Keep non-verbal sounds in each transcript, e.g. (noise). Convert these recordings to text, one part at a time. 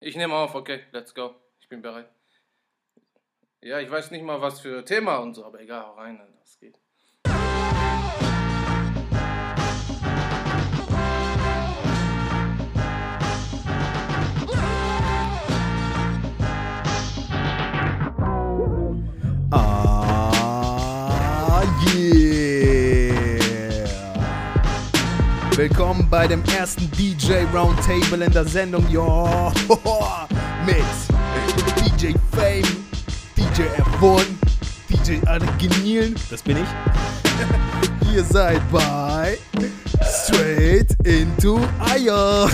Ich nehme auf, okay, let's go. Ich bin bereit. Ja, ich weiß nicht mal, was für Thema und so, aber egal, rein, das geht. Willkommen bei dem ersten DJ Roundtable in der Sendung, jo. (laughs) Mit DJ Fame, DJ F1, DJ Argenil, das bin ich. (laughs) Ihr seid bei Straight into Eier.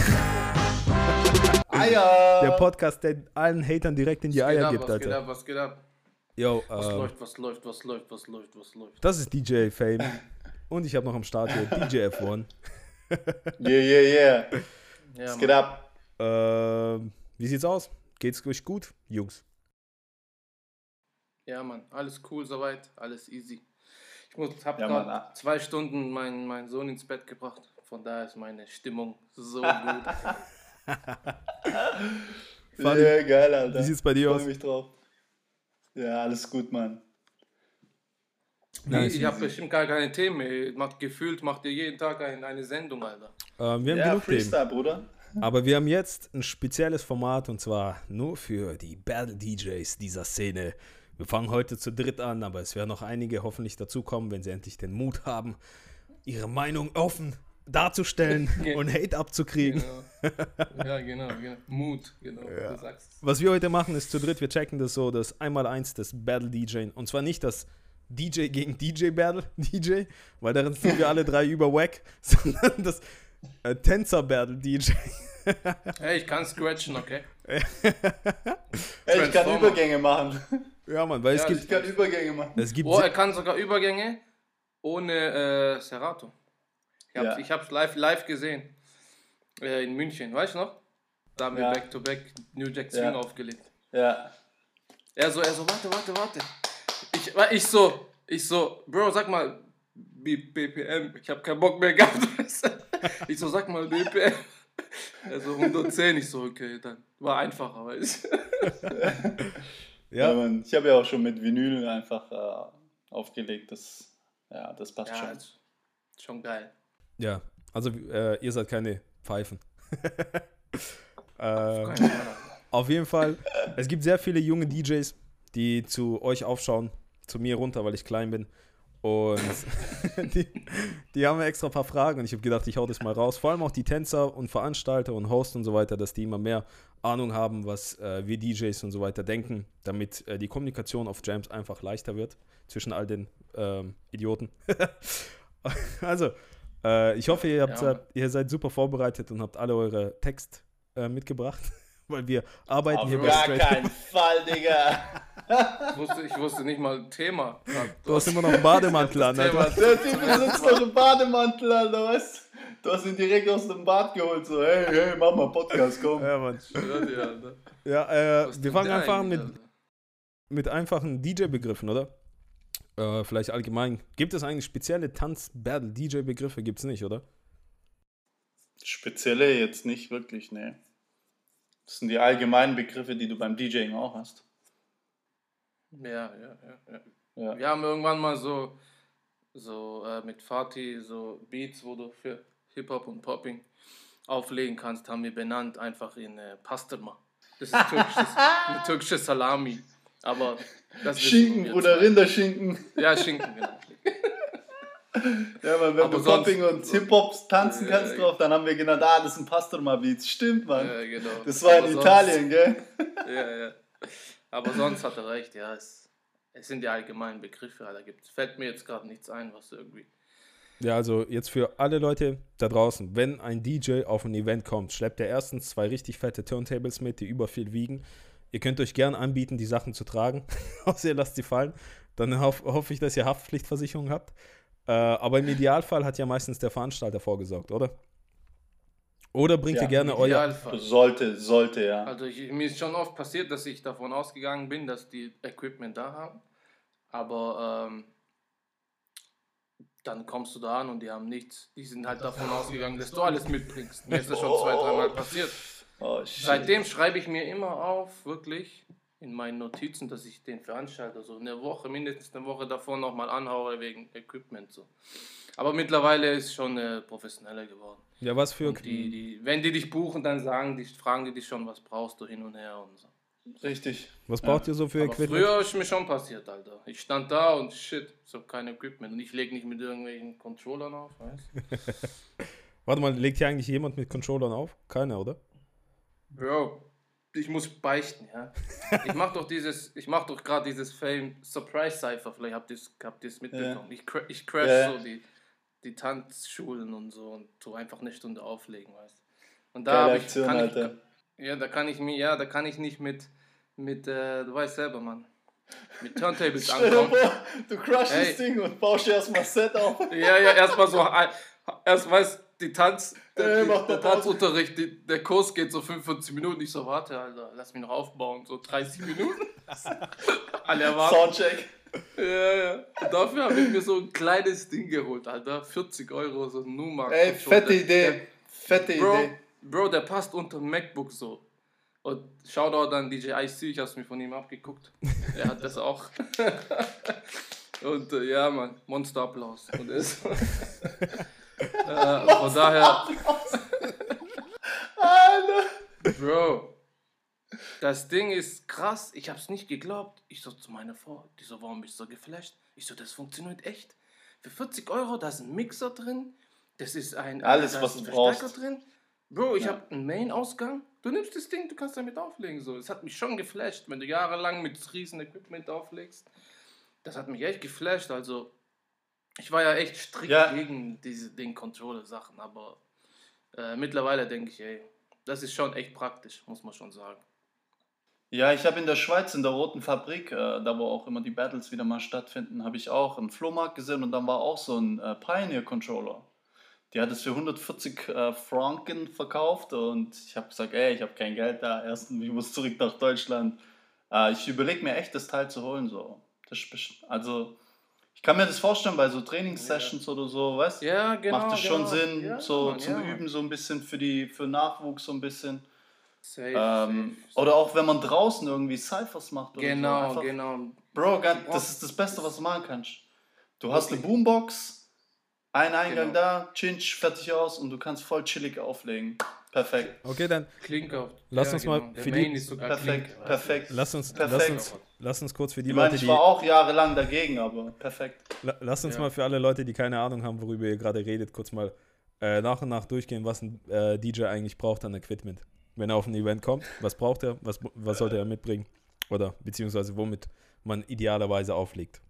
Eier! (laughs) Der Podcast, der allen Hatern direkt in die Was geht Eier ab, gibt, was geht Alter. ab, was geht ab? Yo, Was ähm, läuft, was läuft, was läuft, was läuft, was läuft? das ist DJ Fame. Und ich habe noch am Start hier DJ F1. Yeah, yeah, yeah. Ja, Mann. geht ab? Ähm, wie sieht's aus? Geht's euch gut, Jungs? Ja, Mann, alles cool soweit, alles easy. Ich muss, hab Ja, grad Mann, ah. zwei Stunden meinen meinen Sohn ins Bett gebracht. Von daher ist meine Stimmung so (laughs) gut. Fadi, Ja, geil, Alter. Wie sieht's bei dir Freu aus? mich drauf. Ja, alles gut, Mann. Nice. ich habe bestimmt gar keine Themen. Macht, gefühlt macht ihr jeden Tag ein, eine Sendung, Alter. Ähm, wir haben Ja, genug Themen. Freestyle, Bruder. (laughs) Aber wir haben jetzt ein spezielles Format und zwar nur für die Battle DJs dieser Szene. Wir fangen heute zu dritt an, aber es werden noch einige hoffentlich dazukommen, wenn sie endlich den Mut haben, ihre Meinung offen darzustellen (laughs) und Hate abzukriegen. Genau. ja, genau, genau. Mut, genau. Du sagst es. Was wir heute machen, ist zu dritt, wir checken das so, das Einmaleins des Battle DJ. Und zwar nicht das DJ gegen DJ Battle (laughs) DJ, weil darin sind wir alle drei über Wack, (laughs) sondern das äh, Tänzer Battle DJ. (laughs) Hey, ich kann scratchen, okay? Ey, ich kann. Übergänge machen. ja, Mann, weil es Ja, gibt, Ich kann Übergänge machen. es gibt Oh, er kann sogar Übergänge ohne äh, Serato. Ich hab's, Ja. ich hab's live, live gesehen. Äh, in München, weißt du noch? Da haben wir Ja. Back-to-Back New Jack Swing Ja. aufgelegt. Ja. Er so, er so, warte, warte, warte. Ich, ich so, ich so, Bro, sag mal B BPM. Ich hab keinen Bock mehr gehabt. (laughs) ich so, sag mal BPM. Er so, 110. Ich so, okay, dann war einfacher, weißt ja ja. Ich habe ja auch schon mit Vinyl einfach äh, aufgelegt. Das, ja, das passt Ja, schon. ist schon geil. ja, also äh, ihr seid keine Pfeifen. (laughs) äh. Auf jeden Fall, es gibt sehr viele junge DJs, die zu euch aufschauen, zu mir runter, weil ich klein bin. Und (laughs) die, die haben mir extra ein paar Fragen und ich habe gedacht, ich hau das mal raus. Vor allem auch die Tänzer und Veranstalter und Hosts und so weiter, dass die immer mehr Ahnung haben, was äh, wir DJs und so weiter denken, damit äh, die Kommunikation auf Jams einfach leichter wird zwischen all den ähm, Idioten. (laughs) also, äh, ich hoffe, ihr, habt, Ja, ihr seid super vorbereitet und habt alle eure Text äh, mitgebracht, (laughs) weil wir arbeiten Auf hier bei gar Straight. keinen Fall, Digga. Ich wusste, ich wusste nicht mal Thema. Du hast immer noch einen Bademantel an. Der Typ sitzt noch im Bademantel, Alter, weißt du? Du hast ihn direkt aus dem Bad geholt, so, hey, hey, mach mal Podcast, komm. Ja, Mann. Ja, äh, wir fangen einfach an mit, mit einfachen DJ-Begriffen, oder? Äh, vielleicht allgemein. Gibt es eigentlich spezielle Tanz-Battle-DJ-Begriffe? Gibt es nicht, oder? Spezielle jetzt nicht wirklich, ne. Das sind die allgemeinen Begriffe, die du beim DJing auch hast. Ja, ja, ja, ja. Ja. Wir haben irgendwann mal so, so äh, mit Fatih so Beats, wo du für Hip-Hop und Popping auflegen kannst, haben wir benannt einfach in äh, Pastırma. Das ist türkisches, (laughs) eine türkische Salami. Aber das Schinken, zwei. Rinderschinken. Ja, Schinken, genau. (laughs) Ja, man, wenn Aber du Popping und Hip-Hop tanzen kannst drauf, dann haben wir genannt, ah, das sind Pastorma-Beats. Stimmt, Mann. Ja, genau. Das war Aber in sonst- Italien, gell? (laughs) Ja, ja. Aber sonst hat er recht, ja. Es, es sind die allgemeinen Begriffe, da gibt's, fällt mir jetzt gerade nichts ein, was irgendwie. Ja, also jetzt für alle Leute da draußen, wenn ein DJ auf ein Event kommt, schleppt er erstens zwei richtig fette Turntables mit, die über viel wiegen. Ihr könnt euch gern anbieten, die Sachen zu tragen, (laughs) außer ihr lasst sie fallen. Dann hoff, hoffe ich, dass ihr Haftpflichtversicherung habt. Äh, aber im Idealfall hat ja meistens der Veranstalter vorgesorgt, oder? Oder bringt Ja, ihr gerne euer. Sollte, sollte, ja. Also ich, mir ist schon oft passiert, dass ich davon ausgegangen bin, dass die Equipment da haben. Aber ähm, dann kommst du da an und die haben nichts. Die sind halt davon ausgegangen, dass du alles mitbringst. Mir ist das schon zwei, dreimal passiert. (laughs) Oh. Seitdem schreibe ich mir immer auf, wirklich, in meinen Notizen, dass ich den Veranstalter so eine Woche, mindestens eine Woche davor nochmal anhaue wegen Equipment. So. Aber mittlerweile ist schon äh, professioneller geworden. Ja, was für. Die, die, wenn die dich buchen, dann sagen die, fragen die dich schon, was brauchst du hin und her und so. Richtig. Was braucht ihr so für Aber Equipment? früher ist mir schon passiert, Alter. Ich stand da und shit, so kein Equipment. Und ich lege nicht mit irgendwelchen Controllern auf, weißt (laughs) Warte mal, legt hier eigentlich jemand mit Controllern auf? Keiner, oder? Bro, ich muss beichten, ja. Ich mach doch dieses, ich mach doch gerade dieses Fame Surprise Cypher, vielleicht habt ihr es habt ihr's mitbekommen. Ich, cra ich crash Ja. so die, die Tanzschulen und so und tu einfach eine Stunde auflegen, weißt Und da Geile hab ich, Aktion, kann Alter. ich, ja, da kann ich mir, ja, da kann ich nicht mit, mit, äh, du weißt selber, Mann, mit Turntables (laughs) ankommen. vor, du crushst Hey. das Ding und baust dir erstmal Set auf. (laughs) Ja, ja, erstmal so, erst weißt die Tanz, der, Ey, der. Tanzunterricht, die, der Kurs geht so 45 Minuten. Ich so, warte, Alter, lass mich noch aufbauen, so 30 Minuten. (laughs) Alle erwarten. Soundcheck. Ja, ja. Und dafür habe ich mir so ein kleines Ding geholt, Alter. 40 Euro, so ein Numa. Ey, fette Idee. Fette Bro, Idee. Bro, der passt unter ein MacBook so. Und Shoutout an DJ IC, ich hab's mir von ihm abgeguckt. Er hat das auch. (laughs) Und äh, ja, Mann, Monsterapplaus. Und ist. (laughs) äh, von daher, Alter. Bro, das Ding ist krass. Ich hab's nicht geglaubt. Ich so zu meiner Frau, die so, warum bist du so geflasht? Ich so, das funktioniert echt. Für 40 Euro, da ist ein Mixer drin. Das ist ein. Alles, da was ist ein du Verstärker brauchst. drin. Bro, ich Ja. hab einen Main-Ausgang. Du nimmst das Ding, du kannst damit auflegen. So. Es hat mich schon geflasht, wenn du jahrelang mit riesen Equipment auflegst. Das hat mich echt geflasht. Also, ich war ja echt strikt Ja. gegen diese Ding-Controller-Sachen, aber äh, mittlerweile denke ich, ey, das ist schon echt praktisch, muss man schon sagen. Ja, ich habe in der Schweiz in der Roten Fabrik, äh, da wo auch immer die Battles wieder mal stattfinden, habe ich auch einen Flohmarkt gesehen und dann war auch so ein äh, Pioneer-Controller. Die hat es für 140 äh, Franken verkauft und ich habe gesagt, ey, ich habe kein Geld da, erstens, ich muss zurück nach Deutschland. Äh, ich überlege mir echt, das Teil zu holen. So. Das, also, ich kann mir das vorstellen bei so Trainingssessions oder so, weißt du? Ja, genau. Macht es schon genau. Sinn, Ja, so Mann, zum ja. Üben, so ein bisschen für, die, für Nachwuchs, so ein bisschen. Safe, Ähm, safe. oder auch wenn man draußen irgendwie Cyphers macht. Oder Genau, so. Einfach, genau. Bro, brauchst- das ist das Beste, was du machen kannst. Du hast eine Wirklich. Boombox, einen Eingang Genau. da, Chinch, fertig aus und du kannst voll chillig auflegen. Perfekt, Okay, dann Klinker. Lass uns mal Der für die- Main ist sogar perfekt, Klinker. perfekt. lass uns, lass Perfekt. uns, lass uns kurz für die Ich meine, Leute, ich die. war auch jahrelang dagegen, aber perfekt. La- Lasst uns Ja. mal für alle Leute, die keine Ahnung haben, worüber ihr gerade redet, kurz mal äh, nach und nach durchgehen, was ein äh, DJ eigentlich braucht an Equipment. Wenn er auf ein Event kommt, was braucht er, was, was sollte er mitbringen? Oder beziehungsweise womit man idealerweise auflegt.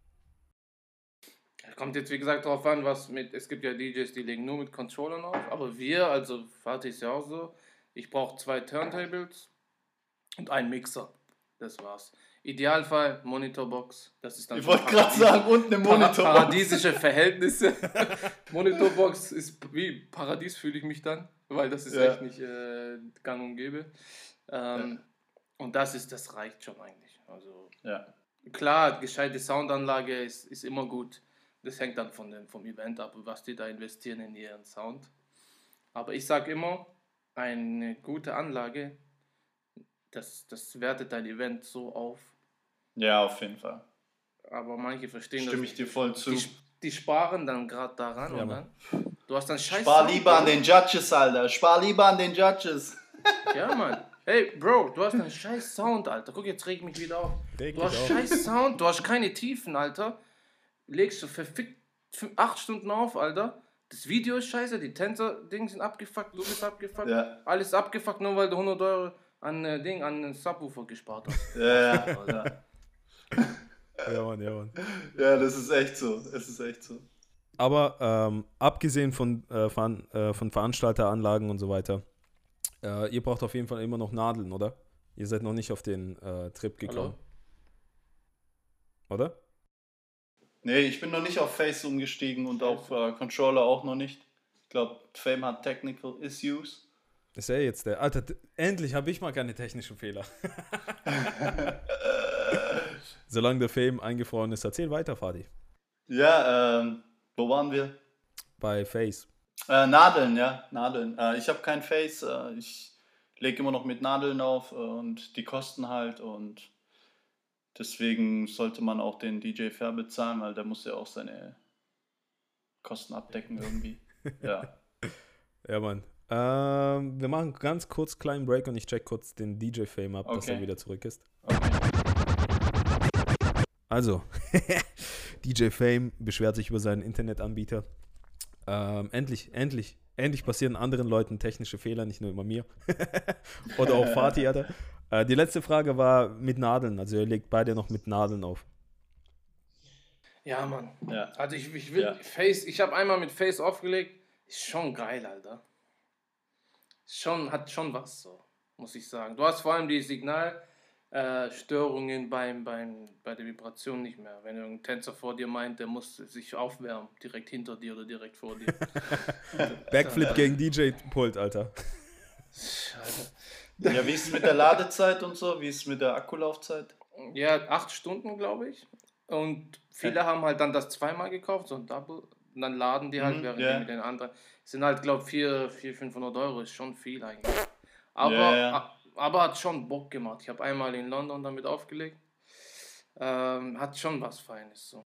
Kommt jetzt wie gesagt darauf an, was mit. Es gibt ja DJs, die legen nur mit Controllern auf, aber wir, also Fatih ist ja auch so, ich brauche zwei Turntables und einen Mixer. Das war's. Idealfall Monitorbox. Das ist dann Ich wollte gerade sagen, und eine Para Monitor. paradiesische Verhältnisse. (laughs) Monitorbox ist wie Paradies fühle ich mich dann, weil das ist Ja. echt nicht äh, gang und gäbe. Ähm, Und das ist, das reicht schon eigentlich. Also Ja. klar, gescheite Soundanlage ist, ist immer gut. Das hängt dann von dem, vom Event ab, was die da investieren in ihren Sound. Aber ich sage immer, eine gute Anlage, das, das wertet dein Event so auf. Ja, auf jeden Fall. Aber manche verstehen Stimme das ich dir voll zu. die, die sparen dann gerade daran Ja, dann. Du hast dann scheiß Spar Sound, lieber an den Judges, Alter. Spar lieber an den Judges. Ja, Mann. Hey, Bro, du hast einen scheiß Sound, Alter. Guck, jetzt reg ich mich wieder auf. Du hast auf. scheiß Sound, du hast keine Tiefen, Alter. Legst du verfickt fün- acht Stunden auf, Alter. Das Video ist scheiße, die Tänzer-Ding sind abgefuckt, du bist abgefuckt. Ja. Alles abgefuckt, nur weil du 100 Euro an äh, Ding, an Subwoofer gespart hast. Ja, ja, Alter. (laughs) Ja, Mann, ja, Mann. ja, das ist echt so. Es ist echt so. Aber ähm, abgesehen von, äh, Veran äh, von Veranstalteranlagen und so weiter, äh, ihr braucht auf jeden Fall immer noch Nadeln, oder? Ihr seid noch nicht auf den äh, Trip gekommen. Oder? Nee, ich bin noch nicht auf Face umgestiegen und auf äh, Controller auch noch nicht. Ich glaube, Fame hat Technical Issues. Ist er jetzt der? Alter, endlich habe ich mal keine technischen Fehler. (laughs) (laughs) Solange der Fame eingefroren ist, erzähl weiter, Fadi. Ja, ähm, wo waren wir? Bei Face. Äh, Nadeln, ja, Nadeln. Äh, ich habe kein Face. Äh, ich lege immer noch mit Nadeln auf und die kosten halt und deswegen sollte man auch den DJ fair bezahlen, weil der muss ja auch seine Kosten abdecken irgendwie. (laughs) ja. Ja, Mann. Ähm, wir machen ganz kurz kleinen Break und ich check kurz den DJ-Fame ab, dass er Okay. wieder zurück ist. Okay. Also, (laughs) DJ Fame beschwert sich über seinen Internetanbieter. Ähm, endlich, endlich, endlich passieren anderen Leuten technische Fehler, nicht nur immer mir. (laughs) Oder auch Fatih, Alter. Äh, die letzte Frage war mit Nadeln. Also, ihr legt beide noch mit Nadeln auf. Ja, Mann. Ja. Also ich, ich will Ja. Face, ich habe einmal mit Face aufgelegt. Ist schon geil, Alter. Schon, hat schon was so, muss ich sagen. Du hast vor allem die Signalstörungen äh, Störungen beim, beim, bei der Vibration nicht mehr. Wenn irgendein Tänzer vor dir meint, der muss sich aufwärmen, direkt hinter dir oder direkt vor dir. (laughs) Backflip gegen DJ-Pult, Alter. Scheiße. Ja, wie ist es mit der Ladezeit und so? Wie ist es mit der Akkulaufzeit? Ja, acht Stunden, glaube ich. Und viele haben halt dann das zweimal gekauft, so ein Double. Und dann laden die halt, Mhm, während ja. die mit den anderen. Sind halt, glaube ich, 400, 500 Euro, ist schon viel eigentlich. Aber, Ja, ja. Aber hat schon Bock gemacht. Ich habe einmal in London damit aufgelegt. Ähm, hat schon was Feines. So.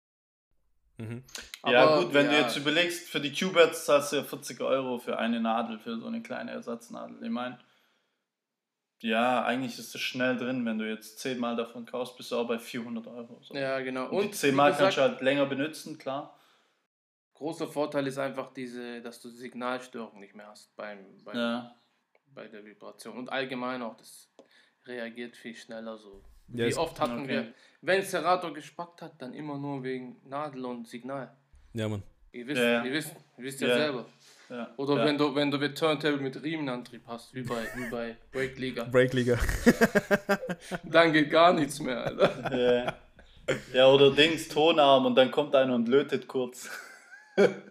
Mhm. ja, Aber, gut, wenn du ja, jetzt überlegst, für die Q-Bats zahlst du ja 40 Euro für eine Nadel, für so eine kleine Ersatznadel. Ich meine, ja, eigentlich ist es schnell drin, wenn du jetzt 10 Mal davon kaufst, bist du auch bei 400 Euro. So. Ja, genau. Und, die Und 10 wie Mal gesagt, kannst du halt länger benutzen, klar. großer Vorteil ist einfach diese, dass du Signalstörung nicht mehr hast beim, beim, Ja. Bei der Vibration. Und allgemein auch, das reagiert viel schneller so. Ja, Wie oft hatten Okay. wir, wenn Serato gespackt hat, dann immer nur wegen Nadel und Signal. Ja, Mann. Ihr wisst, Ja. Ihr wisst, ihr wisst ja, Ja. selber. ja. Oder ja. wenn du wenn du mit Turntable mit Riemenantrieb hast, wie bei, wie bei Breakliga, Breakliga. (laughs) dann geht gar nichts mehr, Alter. Ja. ja, oder Dings, Tonarm und dann kommt einer und lötet kurz.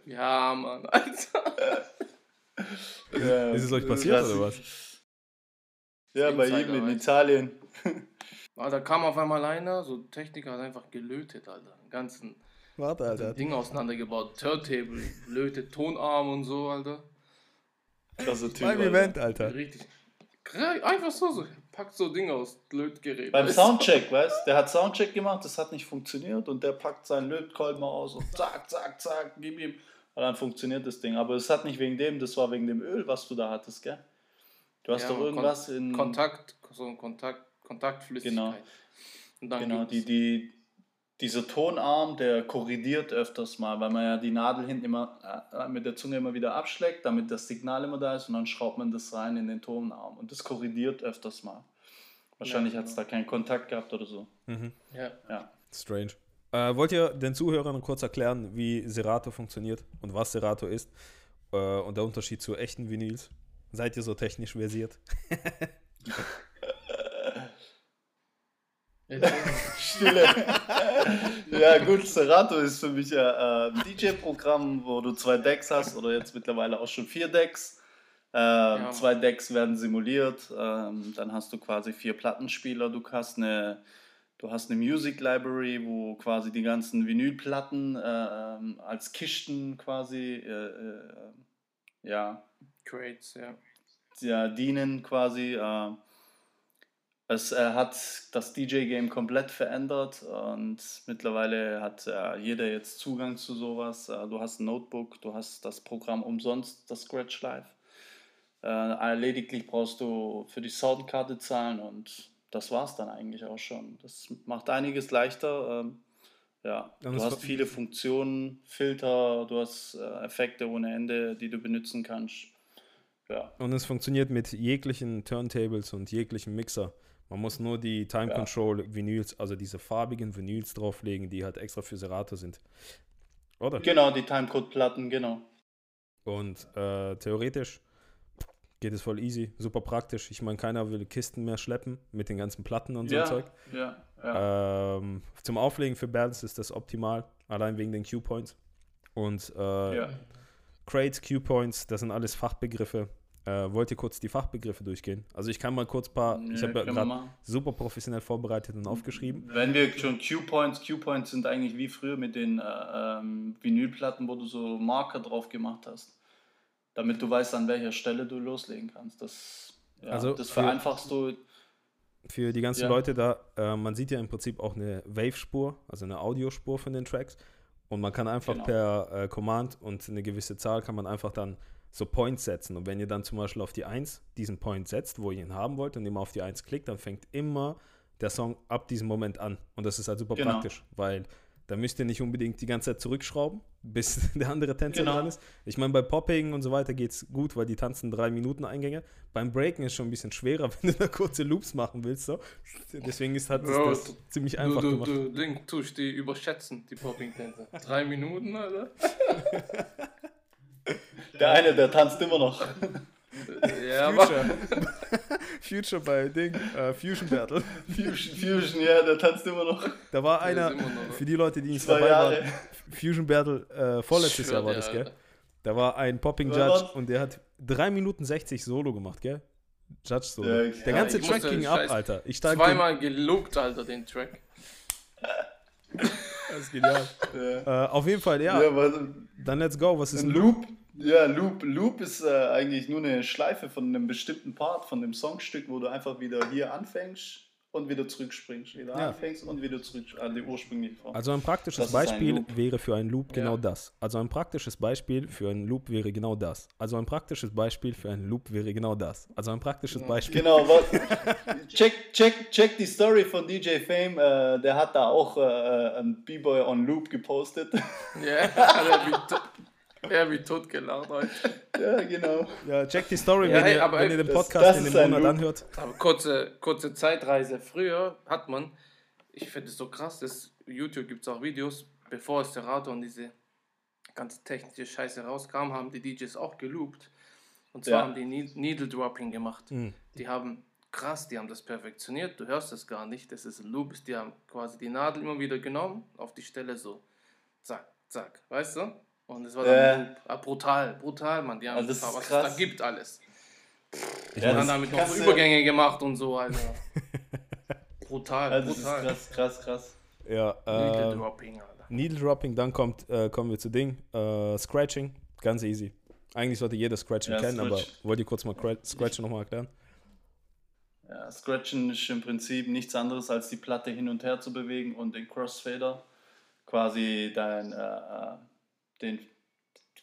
Ja, Mann, Alter. (laughs) Ja, Ist es euch passiert krass. oder was? Ja, bei ihm in weißt du. Italien. (laughs) Da kam auf einmal einer, so ein Techniker hat einfach gelötet, Alter. Den ganzen Warte, Alter. Ding auseinandergebaut. Turntable, lötet, Tonarm und so, Alter. Krasser Typ. Beim Alter. Event, Alter. Richtig. Einfach so, so. Packt so Ding aus, Lötgerät. Beim weißt du? Soundcheck, weißt Der hat Soundcheck gemacht, das hat nicht funktioniert und der packt seinen Lötkolben aus und zack, zack, zack, gib ihm. Und dann funktioniert das Ding. Aber es hat nicht wegen dem, das war wegen dem Öl, was du da hattest, gell? Du hast Ja, doch Kon- irgendwas in. Kontakt, so ein Kontakt, Kontaktflüssigkeit. Genau. Und dann Genau, die, die, dieser Tonarm, der korrigiert öfters mal, weil man ja die Nadel hinten immer äh, mit der Zunge immer wieder abschlägt, damit das Signal immer da ist und dann schraubt man das rein in den Tonarm und das korrigiert öfters mal. Wahrscheinlich Ja, hat es genau. da keinen Kontakt gehabt oder so. Mhm. Ja. Ja. Strange. Äh, wollt ihr den Zuhörern kurz erklären, wie Serato funktioniert und was Serato ist äh, und der Unterschied zu echten Vinyls? Seid ihr so technisch versiert? (laughs) Stille. (laughs) ja, gut, Serato ist für mich ja äh, ein DJ-Programm, wo du zwei Decks hast oder jetzt mittlerweile auch schon vier Decks. Ähm, Zwei Decks werden simuliert, ähm, dann hast du quasi vier Plattenspieler, du hast eine, du hast eine Music Library, wo quasi die ganzen Vinylplatten äh, ähm, als Kisten quasi äh, äh, ja, Crates, ja. ja, dienen quasi. Äh, es äh, hat das DJ-Game komplett verändert und mittlerweile hat äh, jeder jetzt Zugang zu sowas. Äh, du hast ein Notebook, du hast das Programm umsonst, das Scratch Live. Äh, lediglich brauchst du für die Soundkarte zahlen und das war's dann eigentlich auch schon. Das macht einiges leichter. Ähm, ja, du es hast war- viele Funktionen, Filter, du hast äh, Effekte ohne Ende, die du benutzen kannst. Ja. Und es funktioniert mit jeglichen Turntables und jeglichen Mixer. Man muss nur die Time Ja. Control Vinyls, also diese farbigen Vinyls drauflegen, die halt extra für Serato sind. Oder? Genau, die Timecode-Platten, genau. Und äh, theoretisch geht es voll easy, super praktisch. Ich meine, keiner will Kisten mehr schleppen mit den ganzen Platten und so ja, ein Zeug. ja, ja. Ähm, zum Auflegen für Bands ist das optimal, allein wegen den Q-Points. Und äh, ja. Crates, Q-Points, das sind alles Fachbegriffe. Äh, wollt ihr kurz die Fachbegriffe durchgehen? Also ich kann mal kurz ein paar, ich habe ja gerade super professionell vorbereitet und aufgeschrieben. Wenn wir schon Q-Points, Q-Points sind eigentlich wie früher mit den äh, ähm, Vinylplatten, wo du so Marker drauf gemacht hast, damit du weißt, an welcher Stelle du loslegen kannst. Das Ja, Also das für- vereinfachst du. Für die ganzen Ja. Leute da, äh, man sieht ja im Prinzip auch eine Wave-Spur, also eine Audiospur von den Tracks. Und man kann einfach Genau. per äh, Command und eine gewisse Zahl kann man einfach dann so Points setzen. Und wenn ihr dann zum Beispiel auf die 1 diesen Point setzt, wo ihr ihn haben wollt und immer auf die 1 klickt, dann fängt immer der Song ab diesem Moment an. Und das ist halt super Genau. praktisch, weil da müsst ihr nicht unbedingt die ganze Zeit zurückschrauben, (laughs) bis der andere Tänzer Genau. dran ist. Ich meine, bei Popping und so weiter geht es gut, weil die tanzen drei Minuten Eingänge. Beim Breaken ist schon ein bisschen schwerer, (laughs) wenn du da kurze Loops machen willst. So. Deswegen ist halt das, Bro, das ziemlich Du, einfach du, gemacht. du, Ding, tust die überschätzen, die Popping-Tänzer. Drei Minuten, Alter. (laughs) Der eine, der tanzt immer noch. Ja, aber Future. Bei Ding, äh, Fusion Battle. Fusion, Fusion, ja, der tanzt immer noch. Da war Der einer, noch- für die Leute, die nicht dabei Jahre. waren, Fusion Battle, äh, vorletztes Schwör Jahr war das, gell? Da war ein Popping Judge was? und der hat 3 Minuten 60 Solo gemacht, gell? Judge Solo. Ja, der ja, ganze Track ging ab, scheiß- Alter. Ich Zweimal gelobt, Alter, den Track. Das ist genial. Ja. äh, auf jeden Fall, ja. Ja, Dann let's go. Was ist ein ein Loop, ja, Loop, Loop ist äh, eigentlich nur eine Schleife von einem bestimmten Part von dem Songstück, wo du einfach wieder hier anfängst und wieder zurückspringst. Wieder Ja. anfängst und wieder zurück an die ursprüngliche Form. Also ein praktisches Das ein Beispiel Loop. wäre für einen Loop genau Ja. das. Also ein praktisches Beispiel für einen Loop wäre genau das. Also ein praktisches Beispiel für einen Loop wäre genau das. Also ein praktisches Beispiel. Genau, was, (laughs) check, check, check die Story von DJ Fame, äh, der hat da auch äh, einen B-Boy on Loop gepostet. Ja, (laughs) to (laughs) ja, wie tot gelacht heute. ja, genau. Ja, check die Story, Ja, wenn, hey, ihr, aber wenn ihr den das- Podcast das in ist dem Monat Loop. anhört. Aber kurze, kurze Zeitreise. Früher hat man, ich finde es so krass, dass YouTube gibt es auch Videos, bevor Serato und diese ganze technische Scheiße rauskam, haben die DJs auch geloopt. Und zwar Ja. haben die Ne- Needle Dropping gemacht. Mhm. Die haben krass, die haben das perfektioniert. Du hörst das gar nicht, das ist ein Loop. Die haben quasi die Nadel immer wieder genommen, auf die Stelle so, zack, zack, weißt du? Und es war dann Loop. Ah, brutal, brutal, Mann. Die haben Also das was ist es da krass. gibt alles. Ich Ja, dann damit noch so Übergänge gemacht und so, Alter. (laughs) brutal, Also das ist brutal. krass, krass, krass. ja, Needle äh, Dropping, Alter. Needle Dropping, dann kommt, äh, kommen wir zu Ding. Äh, Scratching, ganz easy. Eigentlich sollte jeder Scratching Ja, kennen, aber Scratch. wollt ihr kurz mal Cra- Scratchen nochmal erklären? Ja, Scratchen ist im Prinzip nichts anderes als die Platte hin und her zu bewegen und den Crossfader quasi dein, äh, äh, den,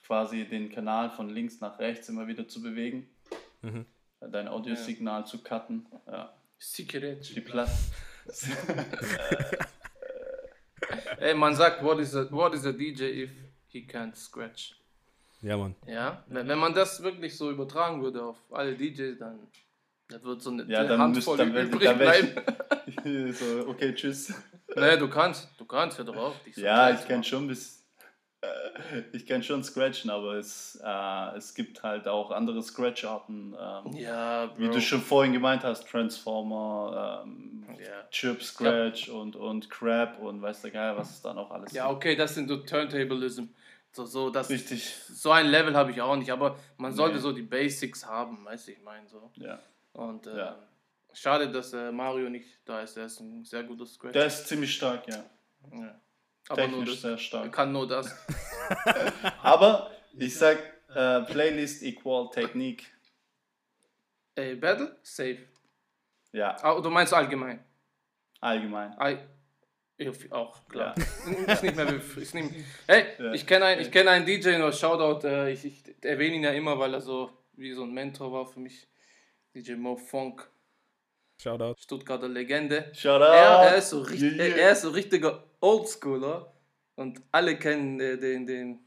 quasi den Kanal von links nach rechts immer wieder zu bewegen, Mhm. dein Audiosignal zu cutten. Ja, Secret. die Platte. (laughs) Ey, man sagt, what is, a, what is a DJ if he can't scratch? Ja, Mann. Ja, wenn, wenn man das wirklich so übertragen würde auf alle DJs, dann, dann wird so eine Ja, dann Handvoll müsst- dann übrig dann bleiben. (laughs) so, okay, tschüss. Nee, du kannst, du kannst, hör doch auf. dich so Ja, ich kann machen. schon bis. Ich kann schon scratchen, aber es, äh, es gibt halt auch andere Scratch-Arten. Ähm, Ja, Bro. Wie du schon vorhin gemeint hast, Transformer, ähm, Ja. Chip Scratch und, und Crab und weiß der Geil, was es da noch alles Ja, okay, das sind so Turntablism. So, so, das, Richtig. so ein Level habe ich auch nicht, aber man sollte Nee. so die Basics haben, weißt du, ich meine so. Ja. Und äh, Ja. schade, dass äh, Mario nicht da ist, er ist ein sehr guter Scratch. Der ist ziemlich stark, ja. ja. Aber nur Technisch das, sehr stark. kann nur das. (laughs) Aber ich sag, äh, Playlist equal Technik. Ey, Battle? Safe. Ja, Ah, du meinst allgemein? allgemein. I, ich, auch, klar. Ja. (laughs) Ist nicht mehr ist nicht, hey, Ja. ich kenne einen, ich kenn einen DJ, nur Shoutout, äh, ich, ich erwähne ihn ja immer, weil er so wie so ein Mentor war für mich. DJ Mo Funk, Shoutout. Stuttgarter Legende. Shout out. Er, er, ist so richtig, Yeah, yeah. er ist so richtiger Oldschooler und alle kennen äh, den, den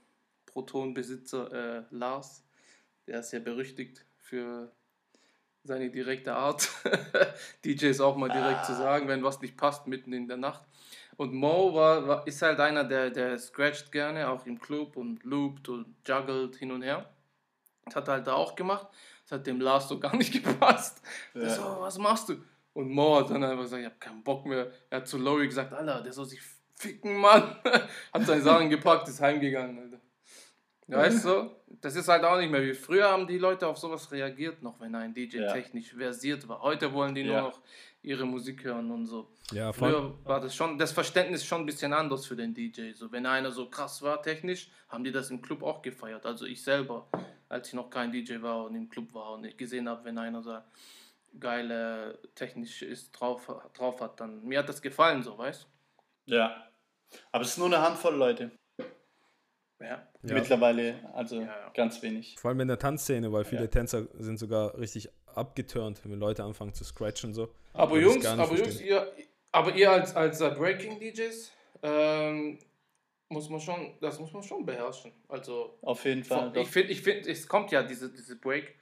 Proton-Besitzer äh, Lars. Der ist ja berüchtigt für seine direkte Art, (laughs) DJs auch mal direkt zu sagen, wenn was nicht passt, mitten in der Nacht. Und Mo war, war, ist halt einer, der, der scratcht gerne, auch im Club und loopt und juggelt hin und her. Das hat er halt da auch gemacht. Das hat dem Lars so gar nicht (laughs) gepasst. Der Ja. so, was machst du? Und Mo hat dann einfach gesagt, ich hab keinen Bock mehr. Er hat zu Lowry gesagt, Alter, der soll sich ficken, Mann. (laughs) hat seine Sachen gepackt, ist heimgegangen, Alter. Weißt du? Das ist halt auch nicht mehr wie früher haben die Leute auf sowas reagiert, noch wenn ein DJ Ja. technisch versiert war. Heute wollen die nur Ja. noch ihre Musik hören und so. Ja, voll. Früher war das schon, das Verständnis schon ein bisschen anders für den DJ. So, wenn einer so krass war technisch, haben die das im Club auch gefeiert. Also ich selber als ich noch kein DJ war und im Club war und ich gesehen habe, wenn einer so geile technisch ist, drauf, drauf hat, dann mir hat das gefallen, so, weißt Ja. Aber es ist nur eine Handvoll Leute. Ja. Ja. Mittlerweile, also Ja, ja. ganz wenig. Vor allem in der Tanzszene, weil viele Ja. Tänzer sind sogar richtig abgeturnt, wenn Leute anfangen zu scratchen so. Aber Jungs, aber Jungs, verstehen. ihr, aber ihr als, als äh, Breaking DJs, ähm, muss man schon, das muss man schon beherrschen. Also Auf jeden Fall. Von, ich finde, ich find, es kommt ja diese, diese Break,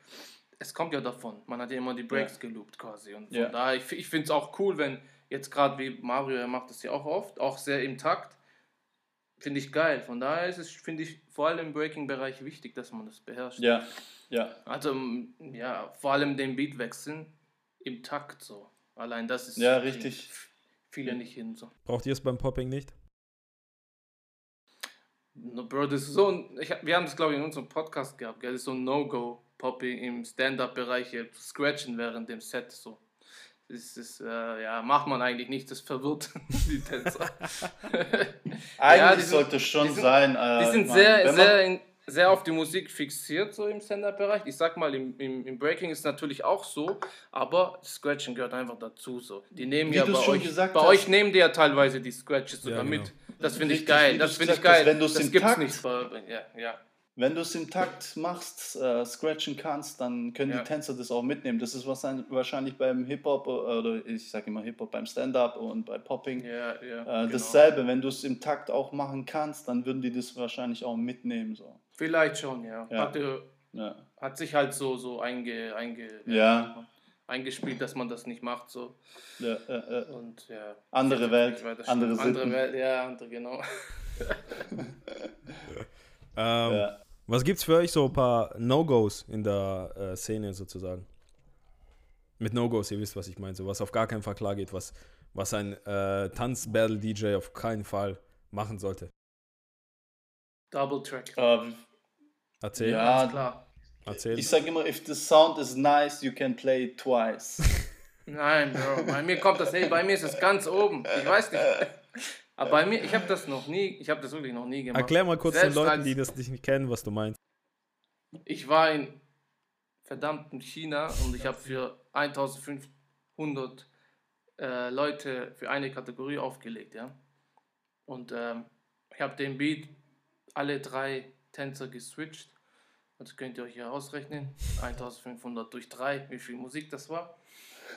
es kommt ja davon. Man hat ja immer die Breaks geloopt quasi. Und von Ja. daher, ich, ich finde es auch cool, wenn jetzt gerade wie Mario, er macht das ja auch oft, auch sehr im Takt. Finde ich geil. Von daher ist es, finde ich, vor allem im Breaking-Bereich wichtig, dass man das beherrscht. ja, ja. Also, ja, vor allem den Beat wechseln im Takt so. Allein das ist. Ja, richtig. Viele nicht hin so. Braucht ihr es beim Popping nicht? No, Bro, das ist so ein, ich, wir haben das glaube ich in unserem Podcast gehabt, gell? das ist so ein No-Go, Popping im Stand-Up-Bereich, äh, scratchen während dem Set so. Das ist, äh, ja, macht man eigentlich nicht, das verwirrt (laughs) die Tänzer. (laughs) Eigentlich Ja, die sollte es schon die sind- sein. Äh, Die sind sehr, man- sehr, in, sehr auf die Musik fixiert, so im Stand-Up-Bereich. Ich sag mal, im, im, im Breaking ist natürlich auch so, aber Scratchen gehört einfach dazu. So. Die nehmen Wie ja bei euch, bei hast. euch nehmen die ja teilweise die Scratches sogar Ja, genau. mit. Das finde ich geil, das finde ich hast, geil. wenn du's das im gibt's Takt- nicht ja, ja. Wenn du es im Takt machst, äh, scratchen kannst, dann können Ja. die Tänzer das auch mitnehmen. Das ist wahrscheinlich- wahrscheinlich beim Hip-Hop äh, oder ich sage immer Hip-Hop beim Stand-Up und bei Popping Ja, ja, äh, genau. dasselbe. Wenn du es im Takt auch machen kannst, dann würden die das wahrscheinlich auch mitnehmen. So. Vielleicht schon, ja. Ja. Hat, äh, Ja. hat sich halt so, so einge, einge, Ja. eingespielt, dass man das nicht macht. So. Ja, äh, äh. Und, ja. Andere Welt, andere andere. Welt, ja, andere, genau. (laughs) Ähm, Ja. Was gibt's für euch so ein paar No-Gos in der äh, Szene sozusagen? Mit No-Gos, ihr wisst, was ich meine, so was auf gar keinen Fall klar geht, was, was ein äh, Tanz-Battle-DJ auf keinen Fall machen sollte. Double Track. Äh, Erzähl, Ja. Ganz klar. erzähl. ich sage immer, if the sound is nice, you can play it twice. (laughs) Nein, Bro, bei mir kommt das, hey, bei mir ist es ganz oben. Ich weiß nicht. Aber bei mir, ich habe das noch nie, ich habe das wirklich noch nie gemacht. Erklär mal kurz Selbst den Leuten, die das nicht kennen, was du meinst. Ich war in verdammten China und ich habe für 1500 äh, Leute für eine Kategorie aufgelegt, ja. Und ähm, ich habe den Beat alle drei Tänzer geswitcht. Das könnt ihr euch hier ausrechnen. 1500 durch 3, wie viel Musik das war. (laughs)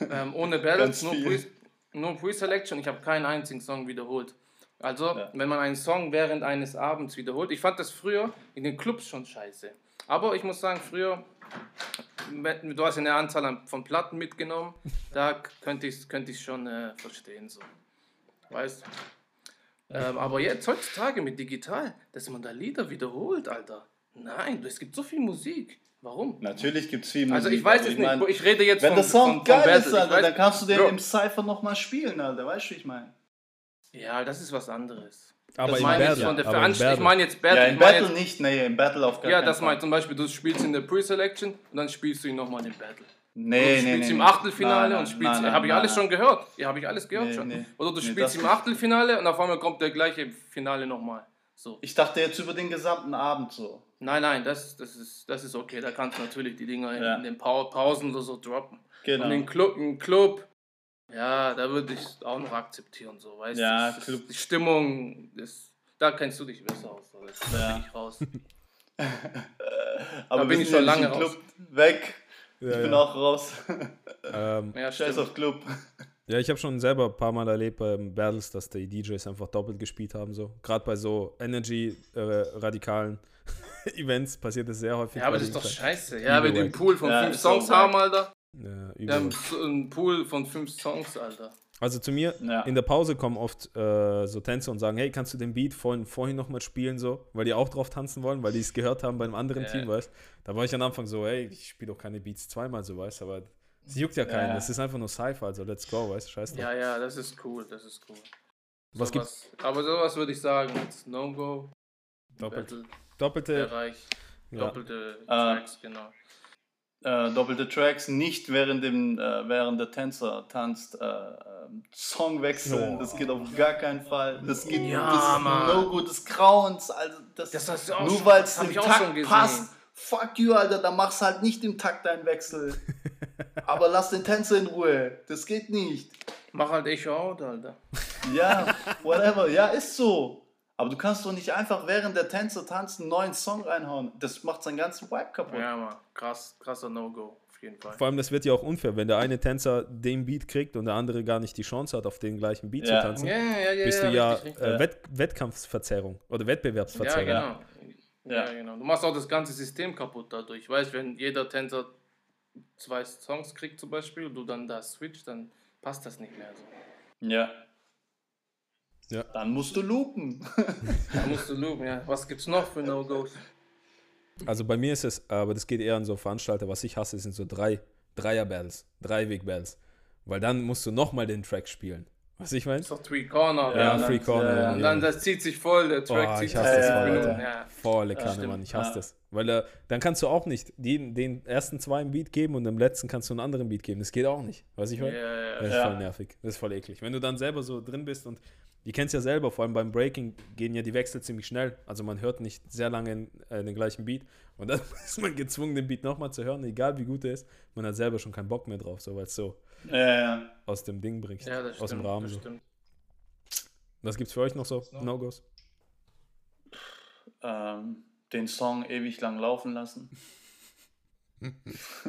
Ähm, ohne Balance, Ganz nur. Pre- nur Pre-Selection. Ich habe keinen einzigen Song wiederholt. Also, Ja. wenn man einen Song während eines Abends wiederholt, ich fand das früher in den Clubs schon scheiße. Aber ich muss sagen, früher, wenn- du hast ja eine Anzahl an- von Platten mitgenommen, (laughs) da könnte ich es könnte ich schon äh, verstehen. So. Weißt ähm, Aber jetzt heutzutage mit digital, dass man da Lieder wiederholt, Alter. Nein, es gibt so viel Musik. Warum? Natürlich gibt es viel Musik. Also ich weiß aber es nicht. mein, ich rede jetzt Wenn von, der Sound von, geil Battle. ist, Ich Alter, weiß- dann kannst du den Bro, im Cypher nochmal spielen, Alter. Weißt du, wie ich meine? Ja, das ist was anderes. Aber das meine ich Battle, von der aber im Veranstalt. Ich meine jetzt Battle. Ja, ich im meine Battle jetzt, nicht, nee, im Battle auf gar ja, das Fall. meint zum Beispiel, du spielst in der Pre-Selection und dann spielst du ihn nochmal im Battle. Nee, du nee, spielst nee. im. Achtelfinale Nein, und nein, spielst. nein, nein, Habe ich alles nein. schon gehört. Ja, habe ich alles gehört Nee, schon. nee. Oder du Nee, spielst im. Achtelfinale und auf einmal kommt der gleiche Finale nochmal. So. Ich dachte jetzt über den gesamten Abend so. Nein, nein, das, das, ist, das ist okay. Da kannst du natürlich die Dinger in- Ja. in den Pau Pausen oder so droppen. Genau. Und im Club, im Club, ja, da würde ich es auch noch akzeptieren. So, weißt du? Ja, Das Club. Die Stimmung, das, da kennst du dich besser aus. Da Ja. (laughs) bin ich raus. Aber da bin ich schon lange Club weg. Ja, ich bin ja. auch raus. (laughs) Ähm, Ja, Scheiß auf Club. ja, ich habe schon selber ein paar Mal erlebt beim Battles, dass die DJs einfach doppelt gespielt haben. So. Gerade bei so Energy-radikalen (laughs) Events passiert das sehr häufig. Ja, aber bei das ist doch scheiße. Ja, wenn die einen Pool von Ja, fünf Songs haben, Alter. Ja, Wir haben übel. einen Pool von fünf Songs, Alter. Also zu mir Ja. in der Pause kommen oft äh, so Tänzer und sagen, hey, kannst du den Beat vorhin, vorhin nochmal spielen, so, weil die auch drauf tanzen wollen, weil die es gehört haben bei einem anderen Ja. Team, weißt Da war ich am Anfang so, hey, ich spiele doch keine Beats zweimal, so, weißt aber es juckt ja keinen, Ja. das ist einfach nur Cypher, also let's go, weißt du, scheiß drauf. Ja, ja, das ist cool, das ist cool. Was gibt's? Sowas- Aber sowas würde ich sagen, jetzt No-Go, Doppelt, doppelte, ja. doppelte Ah. Tracks, genau. Äh, doppelte Tracks nicht während, dem, äh, während der Tänzer tanzt. Äh, ähm, Song wechseln, Oh. das geht auf gar keinen Fall. Das geht Ja, das ist Mann. No-Go des Grauens. Also das, Das hast du auch nur schon- weil es im ich auch Takt schon gesehen. passt, fuck you, Alter, dann machst halt nicht im Takt deinen Wechsel. (laughs) Aber lass den Tänzer in Ruhe. Das geht nicht. Mach halt Echo out, Alter. Ja, whatever. Ja, ist so. Aber du kannst doch nicht einfach während der Tänzer tanzen einen neuen Song reinhauen. Das macht seinen ganzen Vibe kaputt. Ja, Mann. Krass, krasser No-Go. Auf jeden Fall. Vor allem, das wird ja auch unfair, wenn der eine Tänzer den Beat kriegt und der andere gar nicht die Chance hat, auf den gleichen Beat Ja. zu tanzen. Ja, ja, ja, bist ja, du ja richtig, richtig. äh, Wett Wettkampfverzerrung oder Ja, Wettbewerbsverzerrung. genau. Ja. Ja. genau. Du machst auch das ganze System kaputt dadurch. Weißt wenn jeder Tänzer zwei Songs kriegt zum Beispiel und du dann da switcht, dann passt das nicht mehr so. Ja. Ja. Dann musst du loopen. (laughs) Da musst du loopen, ja. Was gibt's noch für No-Gos? Also bei mir ist es, aber das geht eher an so Veranstalter, was ich hasse, sind so drei Dreier-Battles, Dreiweg-Battles. Weil dann musst du nochmal den Track spielen. Was ich meine? Das ist doch Three Corner. Ja, dann- Free Corner. ja, ja, Und dann, das zieht sich voll, der Track Oh, zieht ich sich hasse das voll, ja. Volle Kanne. Mann. Ich hasse Ja. das. Weil äh, dann kannst du auch nicht den, den ersten zwei einen Beat geben und im letzten kannst du einen anderen Beat geben. Das geht auch nicht. Was ich Ja, meine? ja, Das ist Ja. voll nervig. Das ist voll eklig. Wenn du dann selber so drin bist und die kennst ja selber, vor allem beim Breaking gehen ja die Wechsel ziemlich schnell. Also man hört nicht sehr lange in, äh, den gleichen Beat. Und dann (laughs) ist man gezwungen, den Beat nochmal zu hören, egal wie gut er ist. Man hat selber schon keinen Bock mehr drauf, so weil es so ja, ja. aus dem Ding bricht. ja, das aus dem stimmt. Rahmen. das So. stimmt. Was gibt's für euch noch so? No-Gos? Ähm, den Song ewig lang laufen lassen.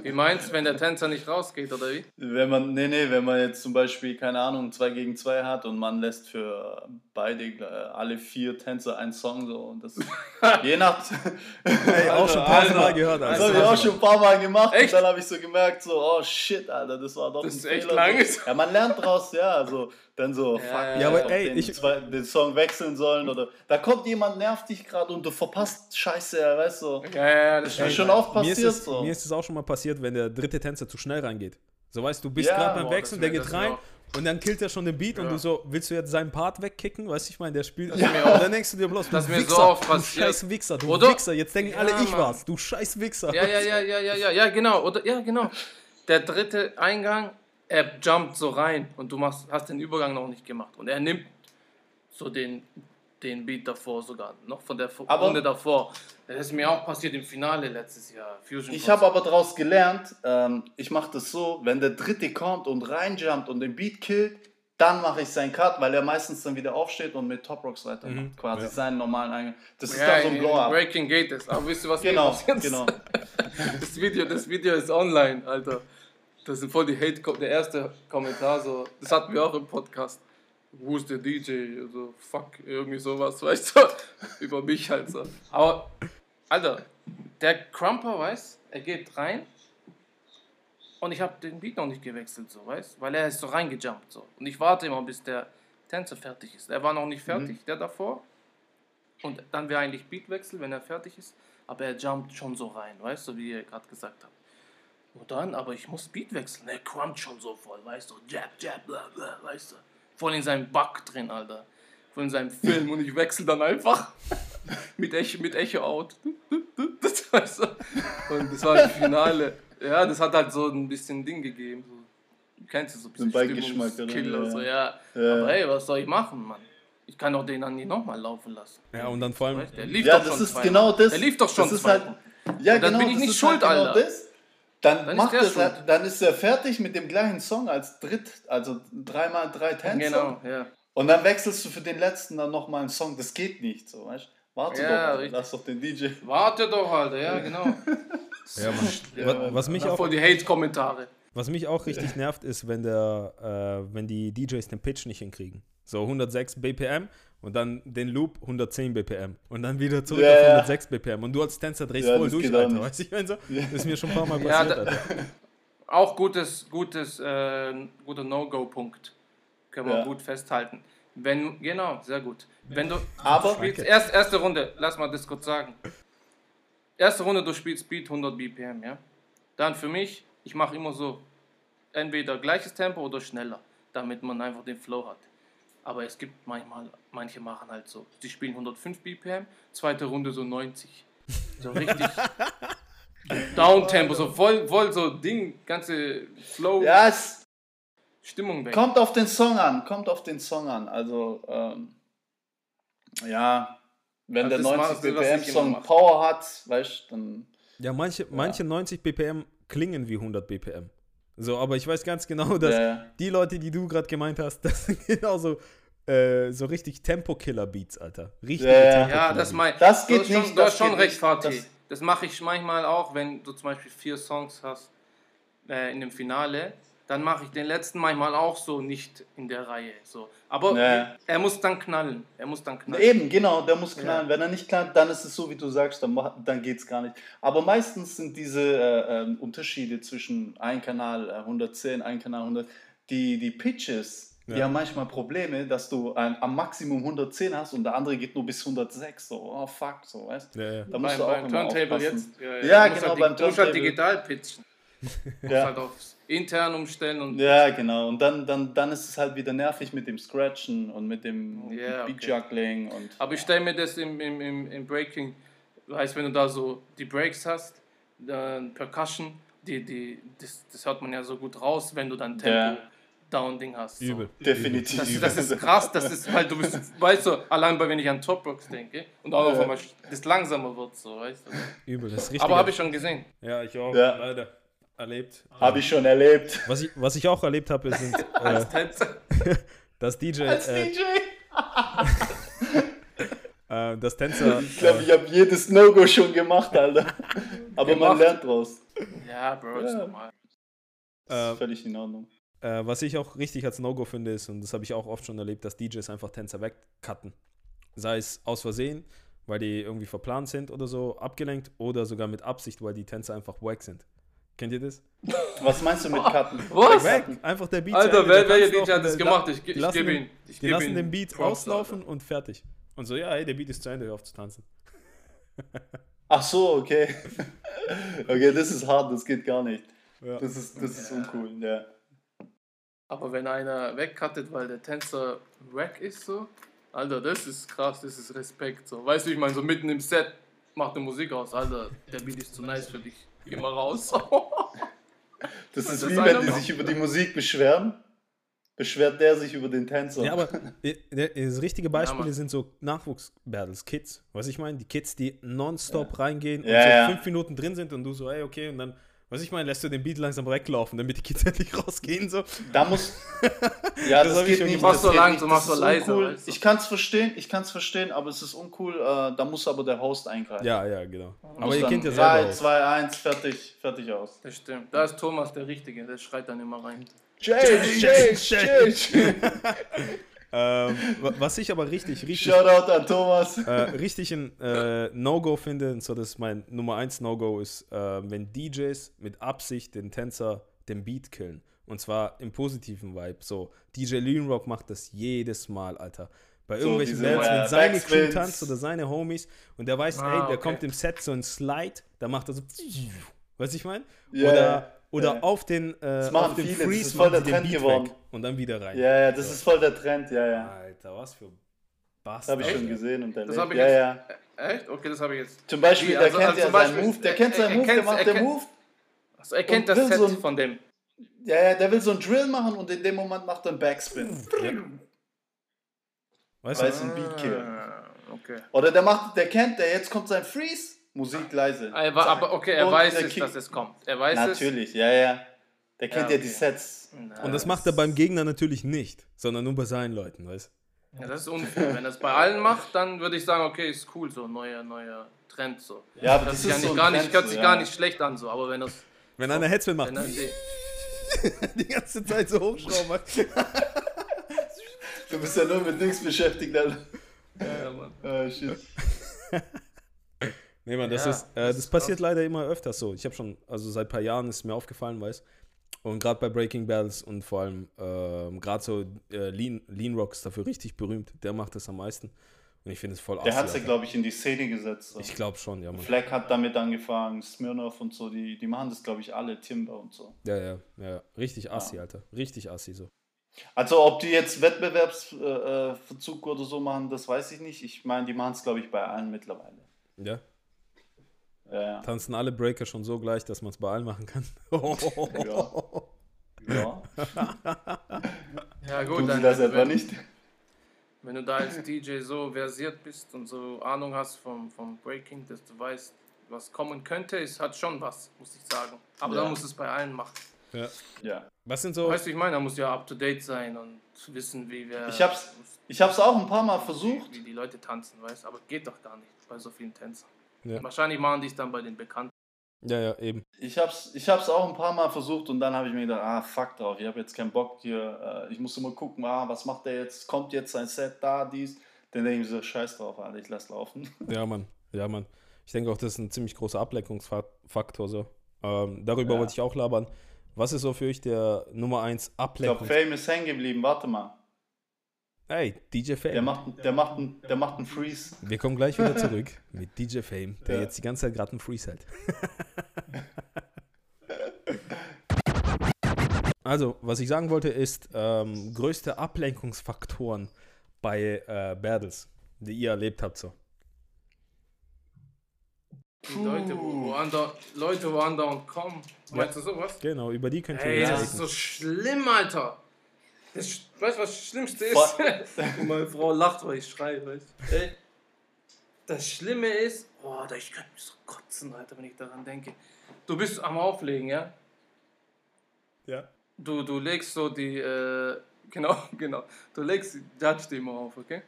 Wie meinst wenn der Tänzer nicht rausgeht, oder wie? Wenn man, nee, nee, wenn man jetzt zum Beispiel, keine Ahnung, 2 gegen 2 hat und man lässt für beide, äh, alle vier Tänzer einen Song so und das, (laughs) je nach... Ey, auch schon tausendmal Alter, gehört. Das Alter. habe ich auch schon ein paar Mal gemacht Echt? und dann habe ich so gemerkt, so, oh shit, Alter, das war doch Das ein ist echt Fehler. lang. So. Ja, man lernt draus, ja, also dann so, fuck, Ja, Ja, aber ich hätte ey, den, ich- zwei, den Song wechseln sollen oder da kommt jemand, nervt dich gerade und du verpasst Scheiße, ja, weißt du. Ja, ja, das Das ist mir schon oft mir ist, passiert es, so. Ist es auch schon mal passiert, wenn der dritte Tänzer zu schnell reingeht. So weißt du, du bist Ja, gerade beim boah, Wechseln, der geht rein und dann killt er schon den Beat und Ja. du so, willst du jetzt seinen Part wegkicken? Weißt du, ich meine, der spielt. mir und dann denkst du dir bloß, du Das mir so Wichser, oft du passiert. scheiß Wichser, du Oder? Wichser. Jetzt denken Ja, alle, ich Mann. war's. Du scheiß Wichser. Ja, ja, ja, ja, ja, ja, ja, genau. Oder, ja, genau. Der dritte Eingang, er jumpt so rein und du machst, hast den Übergang noch nicht gemacht. Und er nimmt so den, den Beat davor sogar, noch von der Aber- Runde davor. Das ist mir auch passiert im Finale letztes Jahr. Fusion Ich habe aber daraus gelernt, ähm, ich mache das so, wenn der Dritte kommt und reinjumpt und den Beat killt, dann mache ich seinen Cut, weil er meistens dann wieder aufsteht und mit Top Rocks weitermacht. Mhm, Quasi ja. seinen normalen Eingang. Das ist ja, dann so ein in Blow-Up. Breaking geht es. Aber wisst ihr, was Genau, passiert ist? genau. (laughs) Das Video, das Video ist online, Alter. Das sind voll die Hate, der erste Kommentar so, das hatten wir auch im Podcast. Who's the DJ? Also, fuck, irgendwie sowas, (laughs) weißt du? Über mich halt so. Aber, Alter, der Crumper, weißt er geht rein und ich habe den Beat noch nicht gewechselt, so, weißt Weil er ist so reingejumpt, so. Und ich warte immer, bis der Tänzer fertig ist. Er war noch nicht fertig, der davor. Und dann wäre eigentlich Beatwechsel, wenn er fertig ist. Aber er jumpt schon so rein, weißt du, wie ihr gerade gesagt habt. Und dann, aber ich muss Beat wechseln. Er crumpt schon so voll, weißt du, jab, jab, bla, bla, weißt du. Voll in seinem Bug drin, Alter. Voll in seinem Film und ich wechsle dann einfach (laughs) mit Echo, mit Echo out. Das, du? Und das war das Finale. Ja, das hat halt so ein bisschen Ding gegeben. So. Du kennst es so ein bisschen So ein Beigeschmack, Stimmungskiller, oder? so, ja. Ja. Aber hey, was soll ich machen, Mann? Ich kann doch den dann nicht nochmal laufen lassen. Ja, und dann vor allem, der lief Ja, doch das schon ist zweimal. genau das. Der lief doch schon Das ist zweimal. halt, ja, Und dann genau, bin ich das nicht ist schuld, halt genau Alter. das. Dann, Dann ist macht das, schuld. halt- dann ist er fertig mit dem gleichen Song als dritt, also dreimal drei Tänzer. Genau, ja. Und dann wechselst du für den letzten dann nochmal einen Song. Das geht nicht, so, weißt du? Warte Ja, doch, Alter, richtig. lass doch den DJ. Warte doch, Alter, ja, genau. (laughs) ja, Mann. Ja, was, mich auch, voll die Hate-Kommentare. was mich auch richtig nervt, ist, wenn, der, äh, wenn die DJs den Pitch nicht hinkriegen. So 106 BPM und dann den Loop 110 BPM und dann wieder zurück Ja, auf ja. 106 BPM und du als Tänzer drehst Ja, voll durch, Alter. nicht. Weißt du, ich meine so? Das ist mir schon ein paar Mal Ja, passiert, da- Alter. (laughs) Auch gutes, gutes, äh, guter No-Go-Punkt. Können wir Ja. gut festhalten. Wenn, genau, sehr gut. Wenn du Aber- spielst, erst, erste Runde, lass mal das kurz sagen. Erste Runde, du spielst Speed 100 BPM, ja? Dann für mich, ich mache immer so, entweder gleiches Tempo oder schneller, damit man einfach den Flow hat. Aber es gibt manchmal, manche machen halt so, die spielen 105 BPM, zweite Runde so 90. So richtig (laughs) Downtempo, so voll, voll so Ding, ganze Flow, Ja, es Stimmung weg. kommt auf den Song an, kommt auf den Song an. Also, ähm, ja, wenn Also der das 90 macht- was ich immer BPM-Song. Power hat, weißt du, dann Ja, manche, manche 90 BPM klingen wie 100 BPM. So, aber ich weiß ganz genau, (laughs) dass Ja, ja. die Leute, die du gerade gemeint hast, (laughs) das sind genau so, äh, so richtig Tempo-Killer-Beats, Alter. Richtig Ja, ja. Das mein, Das geht schon, nicht, Du hast das schon recht, Fatih. das- Das, mache ich manchmal auch, wenn du zum Beispiel vier Songs hast äh, in dem Finale. Dann mache ich den letzten manchmal auch so nicht in der Reihe. So. Aber Ja. er muss dann knallen. Er muss dann knallen. Eben, genau, der muss knallen. Ja. Wenn er nicht knallt, dann ist es so, wie du sagst, dann, dann geht es gar nicht. Aber meistens sind diese äh, ähm, Unterschiede zwischen ein Kanal äh, 110, ein Kanal 100, die, die Pitches, die Ja. haben manchmal Probleme, dass du ein, am Maximum 110 hast und der andere geht nur bis 106. So, oh fuck, so, weißt Ja, ja. Da beim, musst du auch beim Turntable aufpassen. jetzt. Ja, Ja, genau, halt, beim Du musst halt Turntable. digital pitchen. (laughs) Du musst Ja. halt aufs intern umstellen und Ja, genau. Und dann, dann, dann ist es halt wieder nervig mit dem Scratchen und mit dem okay. Beat Juggling und. Aber ich stelle mir das im, im, im, im Breaking, weißt wenn du da so die Breaks hast, dann Percussion, die, die, das, das hört man ja so gut raus, wenn du dann Tempo Ja. Down Ding hast. So. Übel. Definitiv. Das, das ist krass, das ist halt, du bist, weißt du, allein bei wenn ich an Top Rocks denke und auch Ja. einmal das langsamer wird, so, weißt du. Übel, das ist richtig. Aber habe ich schon gesehen. Ja, ich auch, Ja. leider. Erlebt. Habe ich schon erlebt. Was ich, was ich auch erlebt habe, sind, äh, Als Tänzer. dass DJ, Als äh, (laughs) DJ. äh, (laughs) dass Tänzer, Ich glaube, ich habe jedes No-Go schon gemacht, Alter. Aber man Gemacht. lernt draus. Ja, Bro, ist Ja. normal. Das Äh, ist völlig in Ordnung. Äh, was ich auch richtig als No-Go finde, ist, und das habe ich auch oft schon erlebt, dass DJs einfach Tänzer wegcutten. Sei es aus Versehen, weil die irgendwie verplant sind oder so, abgelenkt, oder sogar mit Absicht, weil die Tänzer einfach wack sind. Kennt ihr das? Was meinst du mit Cutten? Was? Wack! Einfach der Beat. Alter, zu Ende, wer, der welcher DJ hat das gemacht? Ich, ich lassen gebe den- ihn. Ich Die gebe lassen ihn den Beat Props, auslaufen und fertig. Und so, ja, hey, der Beat ist zu Ende, hör auf zu tanzen. Ach so, okay. (laughs) Okay, das ist hart, das geht gar nicht. Ja. Das ist, das ist Ja. uncool, ja. Aber wenn einer wegcuttet, weil der Tänzer wack ist, so, Alter, das ist krass, das ist Respekt. So. Weißt du, ich meine, so mitten im Set macht der Musik aus, Alter, der Beat ist zu nice für dich. Geh mal raus. (laughs) Das ist Das wie ist wenn die sich über die Musik beschweren. Beschwert der sich über den Tänzer. Ja, aber das richtige Beispiele Mann. sind so Nachwuchs-Battles, Kids. Was ich meine, die Kids, die nonstop reingehen und Ja, so ja. fünf Minuten drin sind und du so, ey, okay, und dann, was ich meine, lässt du den Beat langsam weglaufen, damit die Kids (laughs) endlich rausgehen, so. Da muss. (laughs) Ja, Das das, hab ich geht schon nicht. gemacht. das Mach so geht langsam, nicht, mach das so ist leiser, uncool. du. Ich kann es verstehen, ich kann es verstehen, aber es ist uncool. Äh, da muss aber der Host eingreifen. Ja, ja, genau. Aber Muss ihr kennt ja 3, selber auch. 2, 1, fertig, fertig aus. Das stimmt. Da ist Thomas der Richtige, der schreit dann immer rein. Change, change, change. Ähm, wa- was ich aber richtig, richtig, Shoutout an Thomas. äh, richtig ein äh, No-Go finde, und so das ist mein Nummer 1 No-Go, ist, äh, wenn DJs mit Absicht den Tänzer den Beat killen. Und zwar im positiven Vibe. So, DJ Lean Rock macht das jedes Mal, Alter. Bei So irgendwelchen äh, wenn seine Crew tanzt oder seine Homies und der weiß, Ah, ey, der okay. kommt im Set so ein Slide, da macht er so, weißt ich mein? Ja, oder oder ja. auf den, äh, machen auf den viele, das Freeze ist voll der Trend Beat geworden. weg und dann wieder rein. Ja, ja, das ist voll der Trend, ja, ja. Alter, was für Das Bastard. habe ich schon gesehen und erlebt. hab ich ja, jetzt- ja. Echt? Okay, das habe ich jetzt. Zum Beispiel, Wie, der also- kennt also ja zum seinen Beispiel, Move, der er- kennt seinen er Move, der macht er den Move. Also, er kennt das Set so ein- von dem. Ja, ja, der will so einen Drill machen und in dem Moment macht er einen Backspin. Weißt Weil du? es ein Beat. Ah, Okay. Oder der macht, der kennt, der jetzt kommt sein Freeze, Musik leise. Er war, aber okay, er Und weiß es, dass es kommt. Er weiß es. Natürlich, ja, ja. Der kennt ja, Ja, die. Sets. Und das macht er beim Gegner natürlich nicht, sondern nur bei seinen Leuten, weißt Ja, das ist unfair. Wenn er es bei allen macht, dann würde ich sagen, okay, ist cool, so neuer, neuer Trend so. Ja, aber das sich, ja ist nicht, so gar, nicht, hört so, sich ja. gar nicht schlecht an, so. Aber wenn das. Wenn einer Headspin macht, Wenn er, die (laughs) ganze Zeit so hochschrauben. Du bist ja nur mit Dings beschäftigt, Alter. ja, Mann. Ah, shit. (laughs) Nee, man, das Ja, ist, äh, das das, ist passiert leider immer öfters so. Ich habe schon, also seit ein paar Jahren ist es mir aufgefallen, weißt Und gerade bei Breaking Battles und vor allem ähm, gerade so äh, Lean, Lean Rock ist dafür richtig berühmt. Der macht das am meisten. Und ich finde es voll Der hat sie, glaube ich, in die Szene gesetzt. So. Ich glaube schon, ja, Mann. Fleck hat damit angefangen, Smirnoff und so, die, die machen das, glaube ich, alle, Timber und so. Ja, ja, ja. Richtig assi, Alter. Richtig assi so. Also, ob die jetzt Wettbewerbsverzug äh, Verzug oder so machen, das weiß ich nicht. Ich meine, die machen es, glaube ich, bei allen mittlerweile. Ja. Ja. Tanzen alle Breaker schon so gleich, dass man es bei allen machen kann. (laughs) Ja. (laughs) Ja, gut, Tun sie dann, das etwa wenn, nicht? wenn du da als DJ so versiert bist und so Ahnung hast vom, vom Breaking, dass du weißt, was kommen könnte, es hat schon was, muss ich sagen. Aber Ja. da muss es bei allen machen. Ja. Ja. Was sind so. Weißt du, ich meine, da muss ja up to date sein und wissen, wie wir. Ich hab's, ich hab's auch ein paar Mal versucht. Wie die Leute tanzen, weißt du? Aber geht doch gar nicht bei so vielen Tänzern. Ja. Wahrscheinlich machen die es dann bei den Bekannten. Ja, ja, eben. Ich hab's, ich hab's auch ein paar Mal versucht und dann habe ich mir gedacht, ah, fuck drauf, ich habe jetzt keinen Bock hier. Äh, ich muss immer gucken, ah, was macht der jetzt? Kommt jetzt sein Set da, dies? Dann denke ich mir so, scheiß drauf, Alter, ich lass laufen. (laughs) Ja, Mann. Ja, Mann. Ich denke auch, das ist ein ziemlich großer Ablenkungsfaktor. So. Ähm, darüber Ja. wollte ich auch labern. Was ist so für euch der Nummer 1 Ich glaube? Fame ist hängen geblieben, warte mal. Hey, DJ Fame. Der macht, der macht, einen, der macht einen Freeze. Wir kommen gleich wieder (laughs) zurück mit DJ Fame, der Ja. jetzt die ganze Zeit gerade einen Freeze hält. (laughs) also, was ich sagen wollte, ist ähm, größte Ablenkungsfaktoren bei äh, Battles, die ihr erlebt habt. So. Die Leute, wo, andauernd, Leute, wo andauernd kommen. Meinst du sowas? Genau, über die könnt ihr Ey, das ist reden. so schlimm, Alter. Weißt du, was das Schlimmste ist? (laughs) Und meine Frau lacht, weil ich schreie, weißt du? Ey, das Schlimme ist, boah, da- ich könnte mich so kotzen, Alter, wenn ich daran denke. Du bist am Auflegen, ja? Ja. Du, du legst so die, äh, (laughs) genau, genau, du legst die Judge-Demo auf, okay?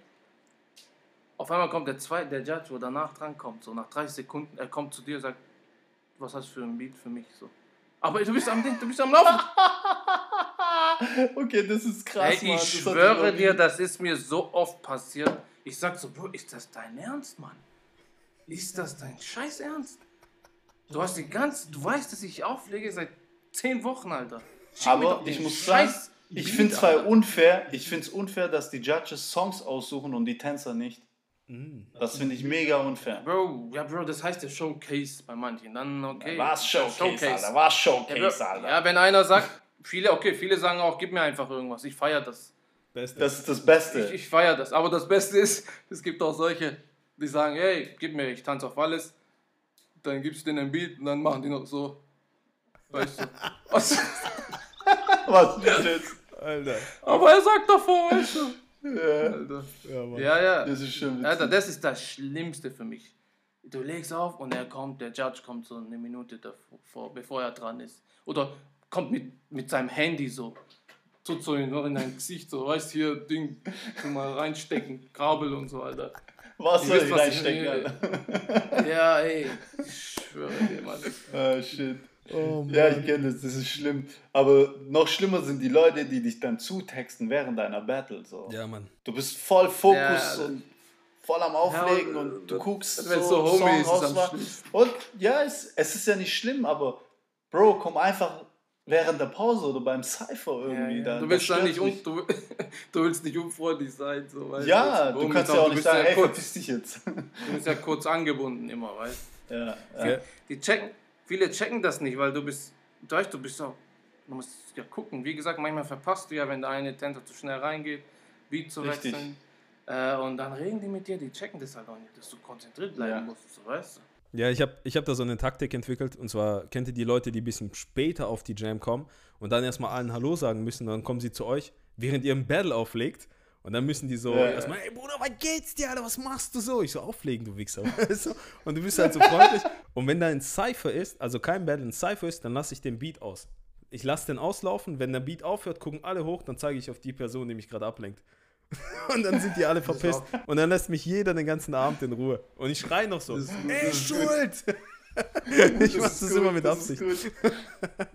Auf einmal kommt der zweite, der Judge, wo danach drankommt, so nach 30 Sekunden, er kommt zu dir und sagt, was hast du für ein Beat für mich, so. Aber du bist am Ding, du bist am Laufen. (laughs) okay, das ist krass, Ey, Mann. ich Das hat schwöre dir, das ist mir so oft passiert. Ich sag so, Bro, ist das dein Ernst, Mann? Ist das dein Scheiß Ernst? Du hast die ganze, du weißt, dass ich auflege seit 10 Wochen, Alter. Schick Aber doch ich muss sagen, Scheiß ich Beat, finde es zwar Alter. unfair, ich finde es unfair, dass die Judges Songs aussuchen und die Tänzer nicht. Mm. Das finde ich mega unfair. Bro, ja, Bro, das heißt ja Showcase bei manchen. Dann, okay. Was Showcase, Alter, was Ja, Bro, Showcase, Alter. ja, wenn einer sagt, viele, okay, viele sagen auch, gib mir einfach irgendwas. Ich feiere das. Beste. Das ist das Beste. Ich, ich feiere das. Aber das Beste ist, (laughs) es gibt auch solche, die sagen, hey, gib mir, ich tanze auf alles. Dann gibst du denen ein Beat und dann machen die noch so. Weißt du? (laughs) Was? Was ist jetzt? Alter. Aber er sagt davor, weißt du? Ja, Alter. Ja, Mann. Ja, ja. das ist schon Alter, das ist das Schlimmste für mich. Du legst auf und er kommt, der Judge kommt so eine Minute davor, bevor er dran ist. Oder kommt mit, mit seinem Handy so, tut so in, noch in dein Gesicht, so, weißt hier, Ding, mal reinstecken, Kabel und so, Alter. Was soll ich reinstecken, Alter? Ja, ey, ich schwöre dir, Mann. Ah, shit. Oh, Ja, ich kenne das, das ist schlimm. Aber noch schlimmer sind die Leute, die dich dann zutexten während deiner Battle. So. Ja, Mann. Du bist voll Fokus Ja, und voll am Auflegen Ja, und du das- guckst wenn so, so Homie Song ist, ist. Und ja, es, es ist ja nicht schlimm, aber Bro, komm einfach während der Pause oder beim Cypher Ja, irgendwie ja. da. Du willst dann nicht, mich. du, (laughs) du willst nicht unfreundlich sein, so, weißt Ja, du? du kannst ja auch nicht sagen, ey, kurz, verpiss dich jetzt. du bist ja kurz angebunden immer, weißt du? ja, ja. Ja. Die checken, viele checken das nicht, weil du bist, du weißt, du bist auch, du musst ja gucken. Wie gesagt, manchmal verpasst du ja, wenn der eine Tänzer zu schnell reingeht, Beat zu Richtig. wechseln. Äh, und dann reden die mit dir, die checken das halt auch nicht, dass du konzentriert bleiben Ja. musst, so, weißt du? Ja, ich habe ich hab da so eine Taktik entwickelt und zwar kennt ihr die Leute, die ein bisschen später auf die Jam kommen und dann erstmal allen Hallo sagen müssen, dann kommen sie zu euch, während ihr ein Battle auflegt und dann müssen die so Ja, ja. erstmal, ey Bruder, was geht's dir, Alter, was machst du so? Ich so, auflegen, du Wichser. (laughs) Weißt du? und du bist halt so freundlich und wenn da ein Cypher ist, also kein Battle, ein Cypher ist, dann lasse ich den Beat aus. Ich lasse den auslaufen, wenn der Beat aufhört, gucken alle hoch, dann zeige ich auf die Person, die mich gerade ablenkt. (laughs) Und dann sind die alle verpisst. Und dann lässt mich jeder den ganzen Abend in Ruhe. Und ich schreie noch so, Das ey, das. Schuld! (laughs) ich mach das gut, immer mit das Absicht. Ist gut.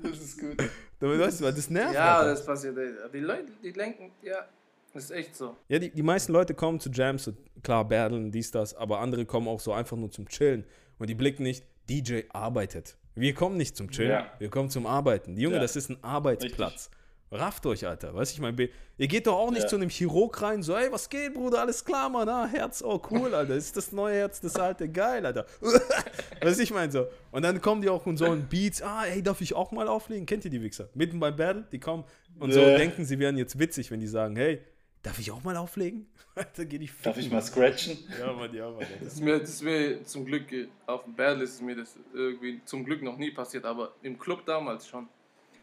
Das ist gut. (laughs) Damit weißt du, weil das nervt. Ja, Alter. das passiert. Die Leute, die lenken, ja, das ist echt so. ja die, die meisten Leute kommen zu Jams, so, klar, battlen, dies, das, aber andere kommen auch so einfach nur zum Chillen. Und die blicken nicht, DJ arbeitet. Wir kommen nicht zum Chillen, Ja. wir kommen zum Arbeiten. Die Junge, Ja. das ist ein Arbeitsplatz. Rafft euch, Alter. Weißt du, ich meine, ihr geht doch auch nicht Ja. zu einem Chirurg rein, so, ey, was geht, Bruder? Alles klar, Mann. Ah, Herz, oh, cool, Alter. Das ist das neue Herz, das alte, geil, Alter. (laughs) weißt du, ich meine so. Und dann kommen die auch und so ein Beats, ah, ey, darf ich auch mal auflegen? Kennt ihr die Wichser? Mitten beim Battle, die kommen und so Ja. denken, sie wären jetzt witzig, wenn die sagen, hey, darf ich auch mal auflegen? (laughs) Alter, geh die Darf ich mal scratchen? Ja, Mann, ja, Mann. Das ist mir, das ist mir zum Glück, auf dem Battle ist mir das irgendwie zum Glück noch nie passiert, aber im Club damals schon.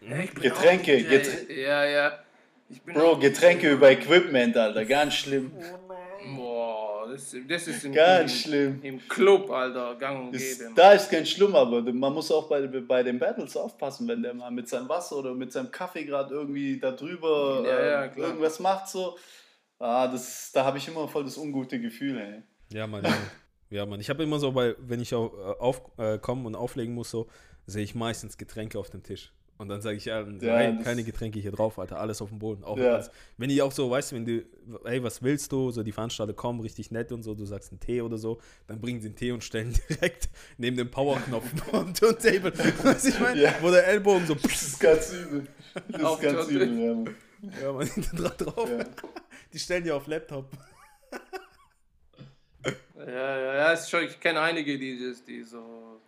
Ich bin Getränke, auch DJ. Geträ- Ja, ja. Ich bin Bro, Getränke über Equipment, Alter, ganz schlimm. Boah, Das, das ist im, Ganz im, schlimm. im Club, Alter, gang und Ist, gäbe. da ist kein Schlimm, aber man muss auch bei, bei den Battles aufpassen, wenn der mal mit seinem Wasser oder mit seinem Kaffee gerade irgendwie da drüber Ja, äh, ja, klar. irgendwas macht so. Ah, das, da habe ich immer voll das ungute Gefühl, ey. Ja, Mann. Ja, Mann. Ich habe immer so, bei, wenn ich auf, äh, auf, äh, und auflegen muss, so, sehe ich meistens Getränke auf dem Tisch. Und dann sage ich, ja, Ja, das- keine Getränke hier drauf, Alter, alles auf dem Boden. Auch Ja. alles. Wenn die auch so, weißt du, wenn du, hey, was willst du? So, die Veranstalter kommen richtig nett und so, du sagst einen Tee oder so, dann bringen sie einen Tee und stellen (laughs) direkt neben dem Powerknopf (laughs) am Turntable. Weißt du, ich meine, Ja. wo der Ellbogen so, Das ist ganz übel. Das Auf ist ganz übel, ja. Mann. ja, man, (laughs) drauf. Ja. Die stellen die auf Laptop. Ja, ja, ja, ist schon, ich kenne einige DJs, die so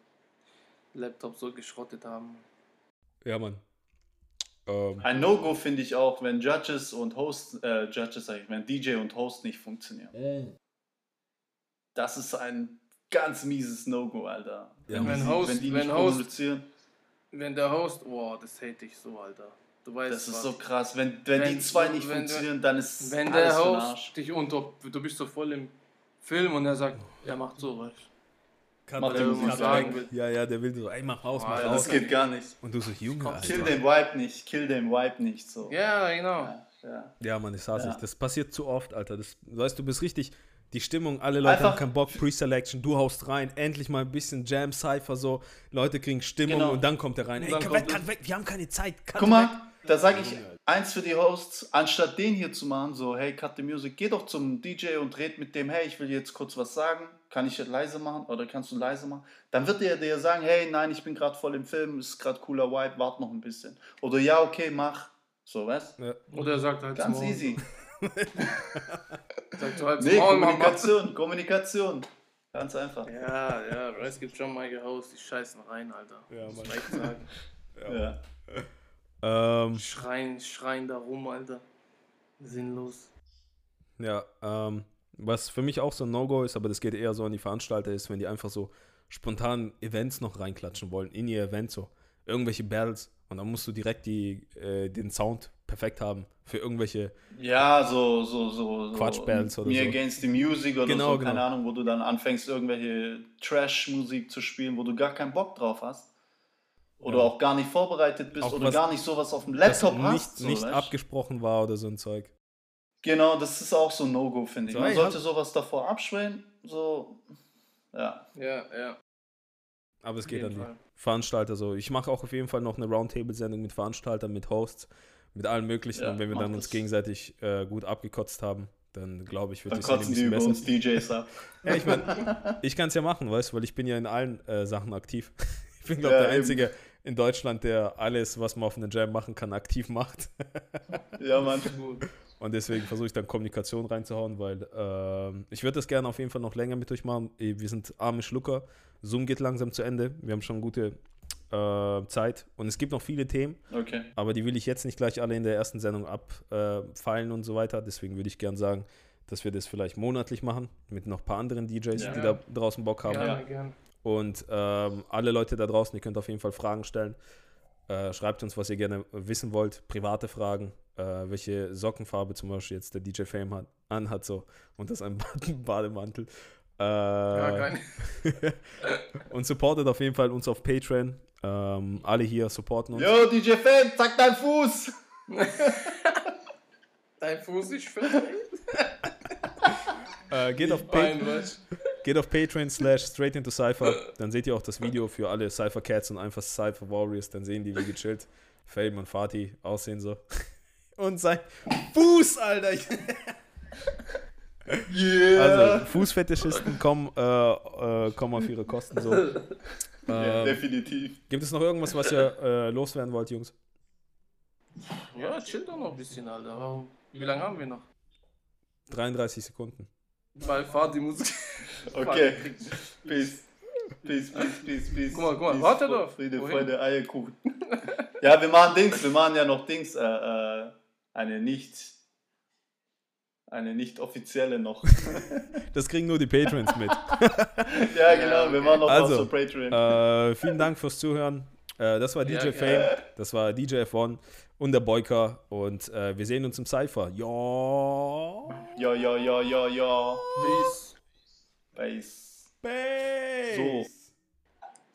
Laptops so geschrottet haben. Ja, Mann. Ähm, Ein No-Go finde ich auch, wenn Judges und Host, äh, Judges sag ich, wenn DJ und Host nicht funktionieren. Das ist ein ganz mieses No-Go, Alter. Ja, wenn, wenn die, Host- wenn die wenn nicht Host- Wenn der Host, boah, das hate ich so, Alter. Du weißt das ist was. so krass. Wenn, wenn, die Wenn- zwei nicht wenn- funktionieren, dann ist Wenn alles der für den Host Arsch. dich unter, du bist so voll im Film und er sagt, er macht so, weißt Cut, Macht Musik cut, sagen weg. will. Ja, ja, der will so, ey, mach raus, Ah, mach ja, raus. Das geht gar nicht. Und du so, Junge, Kill Alter. den Vibe nicht, kill den Vibe nicht. So. Ja, genau. Ja, ja. Ja, Mann, das hasse Ja. ich. Das passiert zu oft, Alter. Das, weißt du, bist richtig, die Stimmung, alle Leute Einfach- haben keinen Bock, Pre-Selection, du haust rein, endlich mal ein bisschen Jam, Cypher, so, Leute kriegen Stimmung Genau. und dann kommt er rein. Ey, cut, weg, cut weg, wir haben keine Zeit. Cut Guck mal, weg. Da sage ich eins für die Hosts, anstatt den hier zu machen, so, hey, cut the music, geh doch zum DJ und red mit dem, hey, ich will jetzt kurz was sagen, kann ich jetzt leise machen oder kannst du leise machen? Dann wird der dir sagen, hey, nein, ich bin gerade voll im Film, ist gerade cooler Vibe, wart noch ein bisschen. Oder ja, okay, mach. So, weißt Ja. Oder er sagt halt Ganz zum easy. (laughs) Sagt so halt Nee, Mama. Kommunikation, Kommunikation. Ganz einfach. Ja, ja, es gibt schon mal Hosts, die scheißen rein, Alter. Ja, Muss Mann. man echt sagen. Ja. Ähm, Schreien, schreien da rum, Alter. Sinnlos. ja, ähm, was für mich auch so ein No-Go ist, aber das geht eher so an die Veranstalter, ist, wenn die einfach so spontan Events noch reinklatschen wollen, in ihr Event so. Irgendwelche Battles und dann musst du direkt die, äh, den Sound perfekt haben für irgendwelche Ja, so, so, so. Quatsch-Bands oder Me so. Against the Music oder Genau, so, keine genau. Ahnung, wo du dann anfängst, irgendwelche Trash-Musik zu spielen, wo du gar keinen Bock drauf hast. Oder Ja. auch gar nicht vorbereitet bist Auch oder was- gar nicht sowas auf dem das Laptop nicht, hast. So, nicht weißt? abgesprochen war oder so ein Zeug. Genau, das ist auch so ein No-Go, finde ich. Man sollte sowas davor abschwellen, so, ja. Ja, ja. Aber es geht an die Fall. Veranstalter so. Ich mache auch auf jeden Fall noch eine Roundtable-Sendung mit Veranstaltern, mit Hosts, mit allen möglichen. Ja, und wenn wir dann uns das. gegenseitig äh, gut abgekotzt haben, dann glaube ich, wird Dann ein kotzen die bisschen über besser. uns DJs ab. (laughs) Ja, ich meine, ich kann es ja machen, weißt du, weil ich bin ja in allen äh, Sachen aktiv. (laughs) Ich bin, glaube Ja, der eben. In Deutschland, der alles, was man auf einer Jam machen kann, aktiv macht. (laughs) Ja, Mann. Gut. Und deswegen versuche ich dann Kommunikation reinzuhauen, weil ähm, ich würde das gerne auf jeden Fall noch länger mit euch machen. Wir sind arme Schlucker. Zoom geht langsam zu Ende. Wir haben schon gute äh, Zeit. Und es gibt noch viele Themen, Okay. aber die will ich jetzt nicht gleich alle in der ersten Sendung abfallen und so weiter. Deswegen würde ich gern sagen, dass wir das vielleicht monatlich machen mit noch ein paar anderen DJs, Ja. die da draußen Bock haben. Gerne, gerne. Und ähm, alle Leute da draußen, ihr könnt auf jeden Fall Fragen stellen. Äh, schreibt uns, was ihr gerne wissen wollt. Private Fragen. Äh, welche Sockenfarbe zum Beispiel jetzt der DJ Fame hat, anhat so. Und das ein (laughs) Bademantel. Äh, Ja, (laughs) und supportet auf jeden Fall uns auf Patreon. Ähm, alle hier supporten uns. Yo, DJ Fan, zack deinen Fuß! (laughs) Dein Fuß ist fett. Äh, geht, auf pa Bein, weißt geht auf Patreon slash straight into Cypher. Dann seht ihr auch das Video für alle Cypher Cats und einfach Cypher Warriors. Dann sehen die, wie gechillt Fame und Fatih aussehen so. (laughs) Und sein Fuß, Alter. (laughs) Yeah! Also, Fußfetischisten kommen, äh, äh, kommen auf ihre Kosten so. (laughs) ja, Ähm, definitiv. gibt es noch irgendwas, was ihr äh, loswerden wollt, Jungs? Ja, chill doch noch ein bisschen, Alter. Warum? Wie lange haben wir noch? 33 Sekunden. Weil Fahrt die Musik. Okay. Peace. Peace, peace, peace, peace. Guck mal, guck mal, warte doch. Friede, Wohin? Freude, Eierkuchen. (laughs) ja, wir machen Dings, wir machen ja noch Dings, äh, äh, eine nicht, eine nicht offizielle noch. (laughs) Das kriegen nur die Patrons mit. (laughs) ja, genau, wir machen noch Also, was Patreon. äh, vielen Dank fürs Zuhören. Äh, das war DJ Ja, Fame, das war DJ F1 und der Boyka. Und äh, wir sehen uns im Cypher. Ja. Ja, ja, ja, ja, ja. Peace. Bass. Bass. So.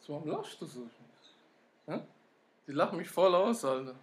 So, warum lachst du so? Hä? Die lachen mich voll aus, Alter.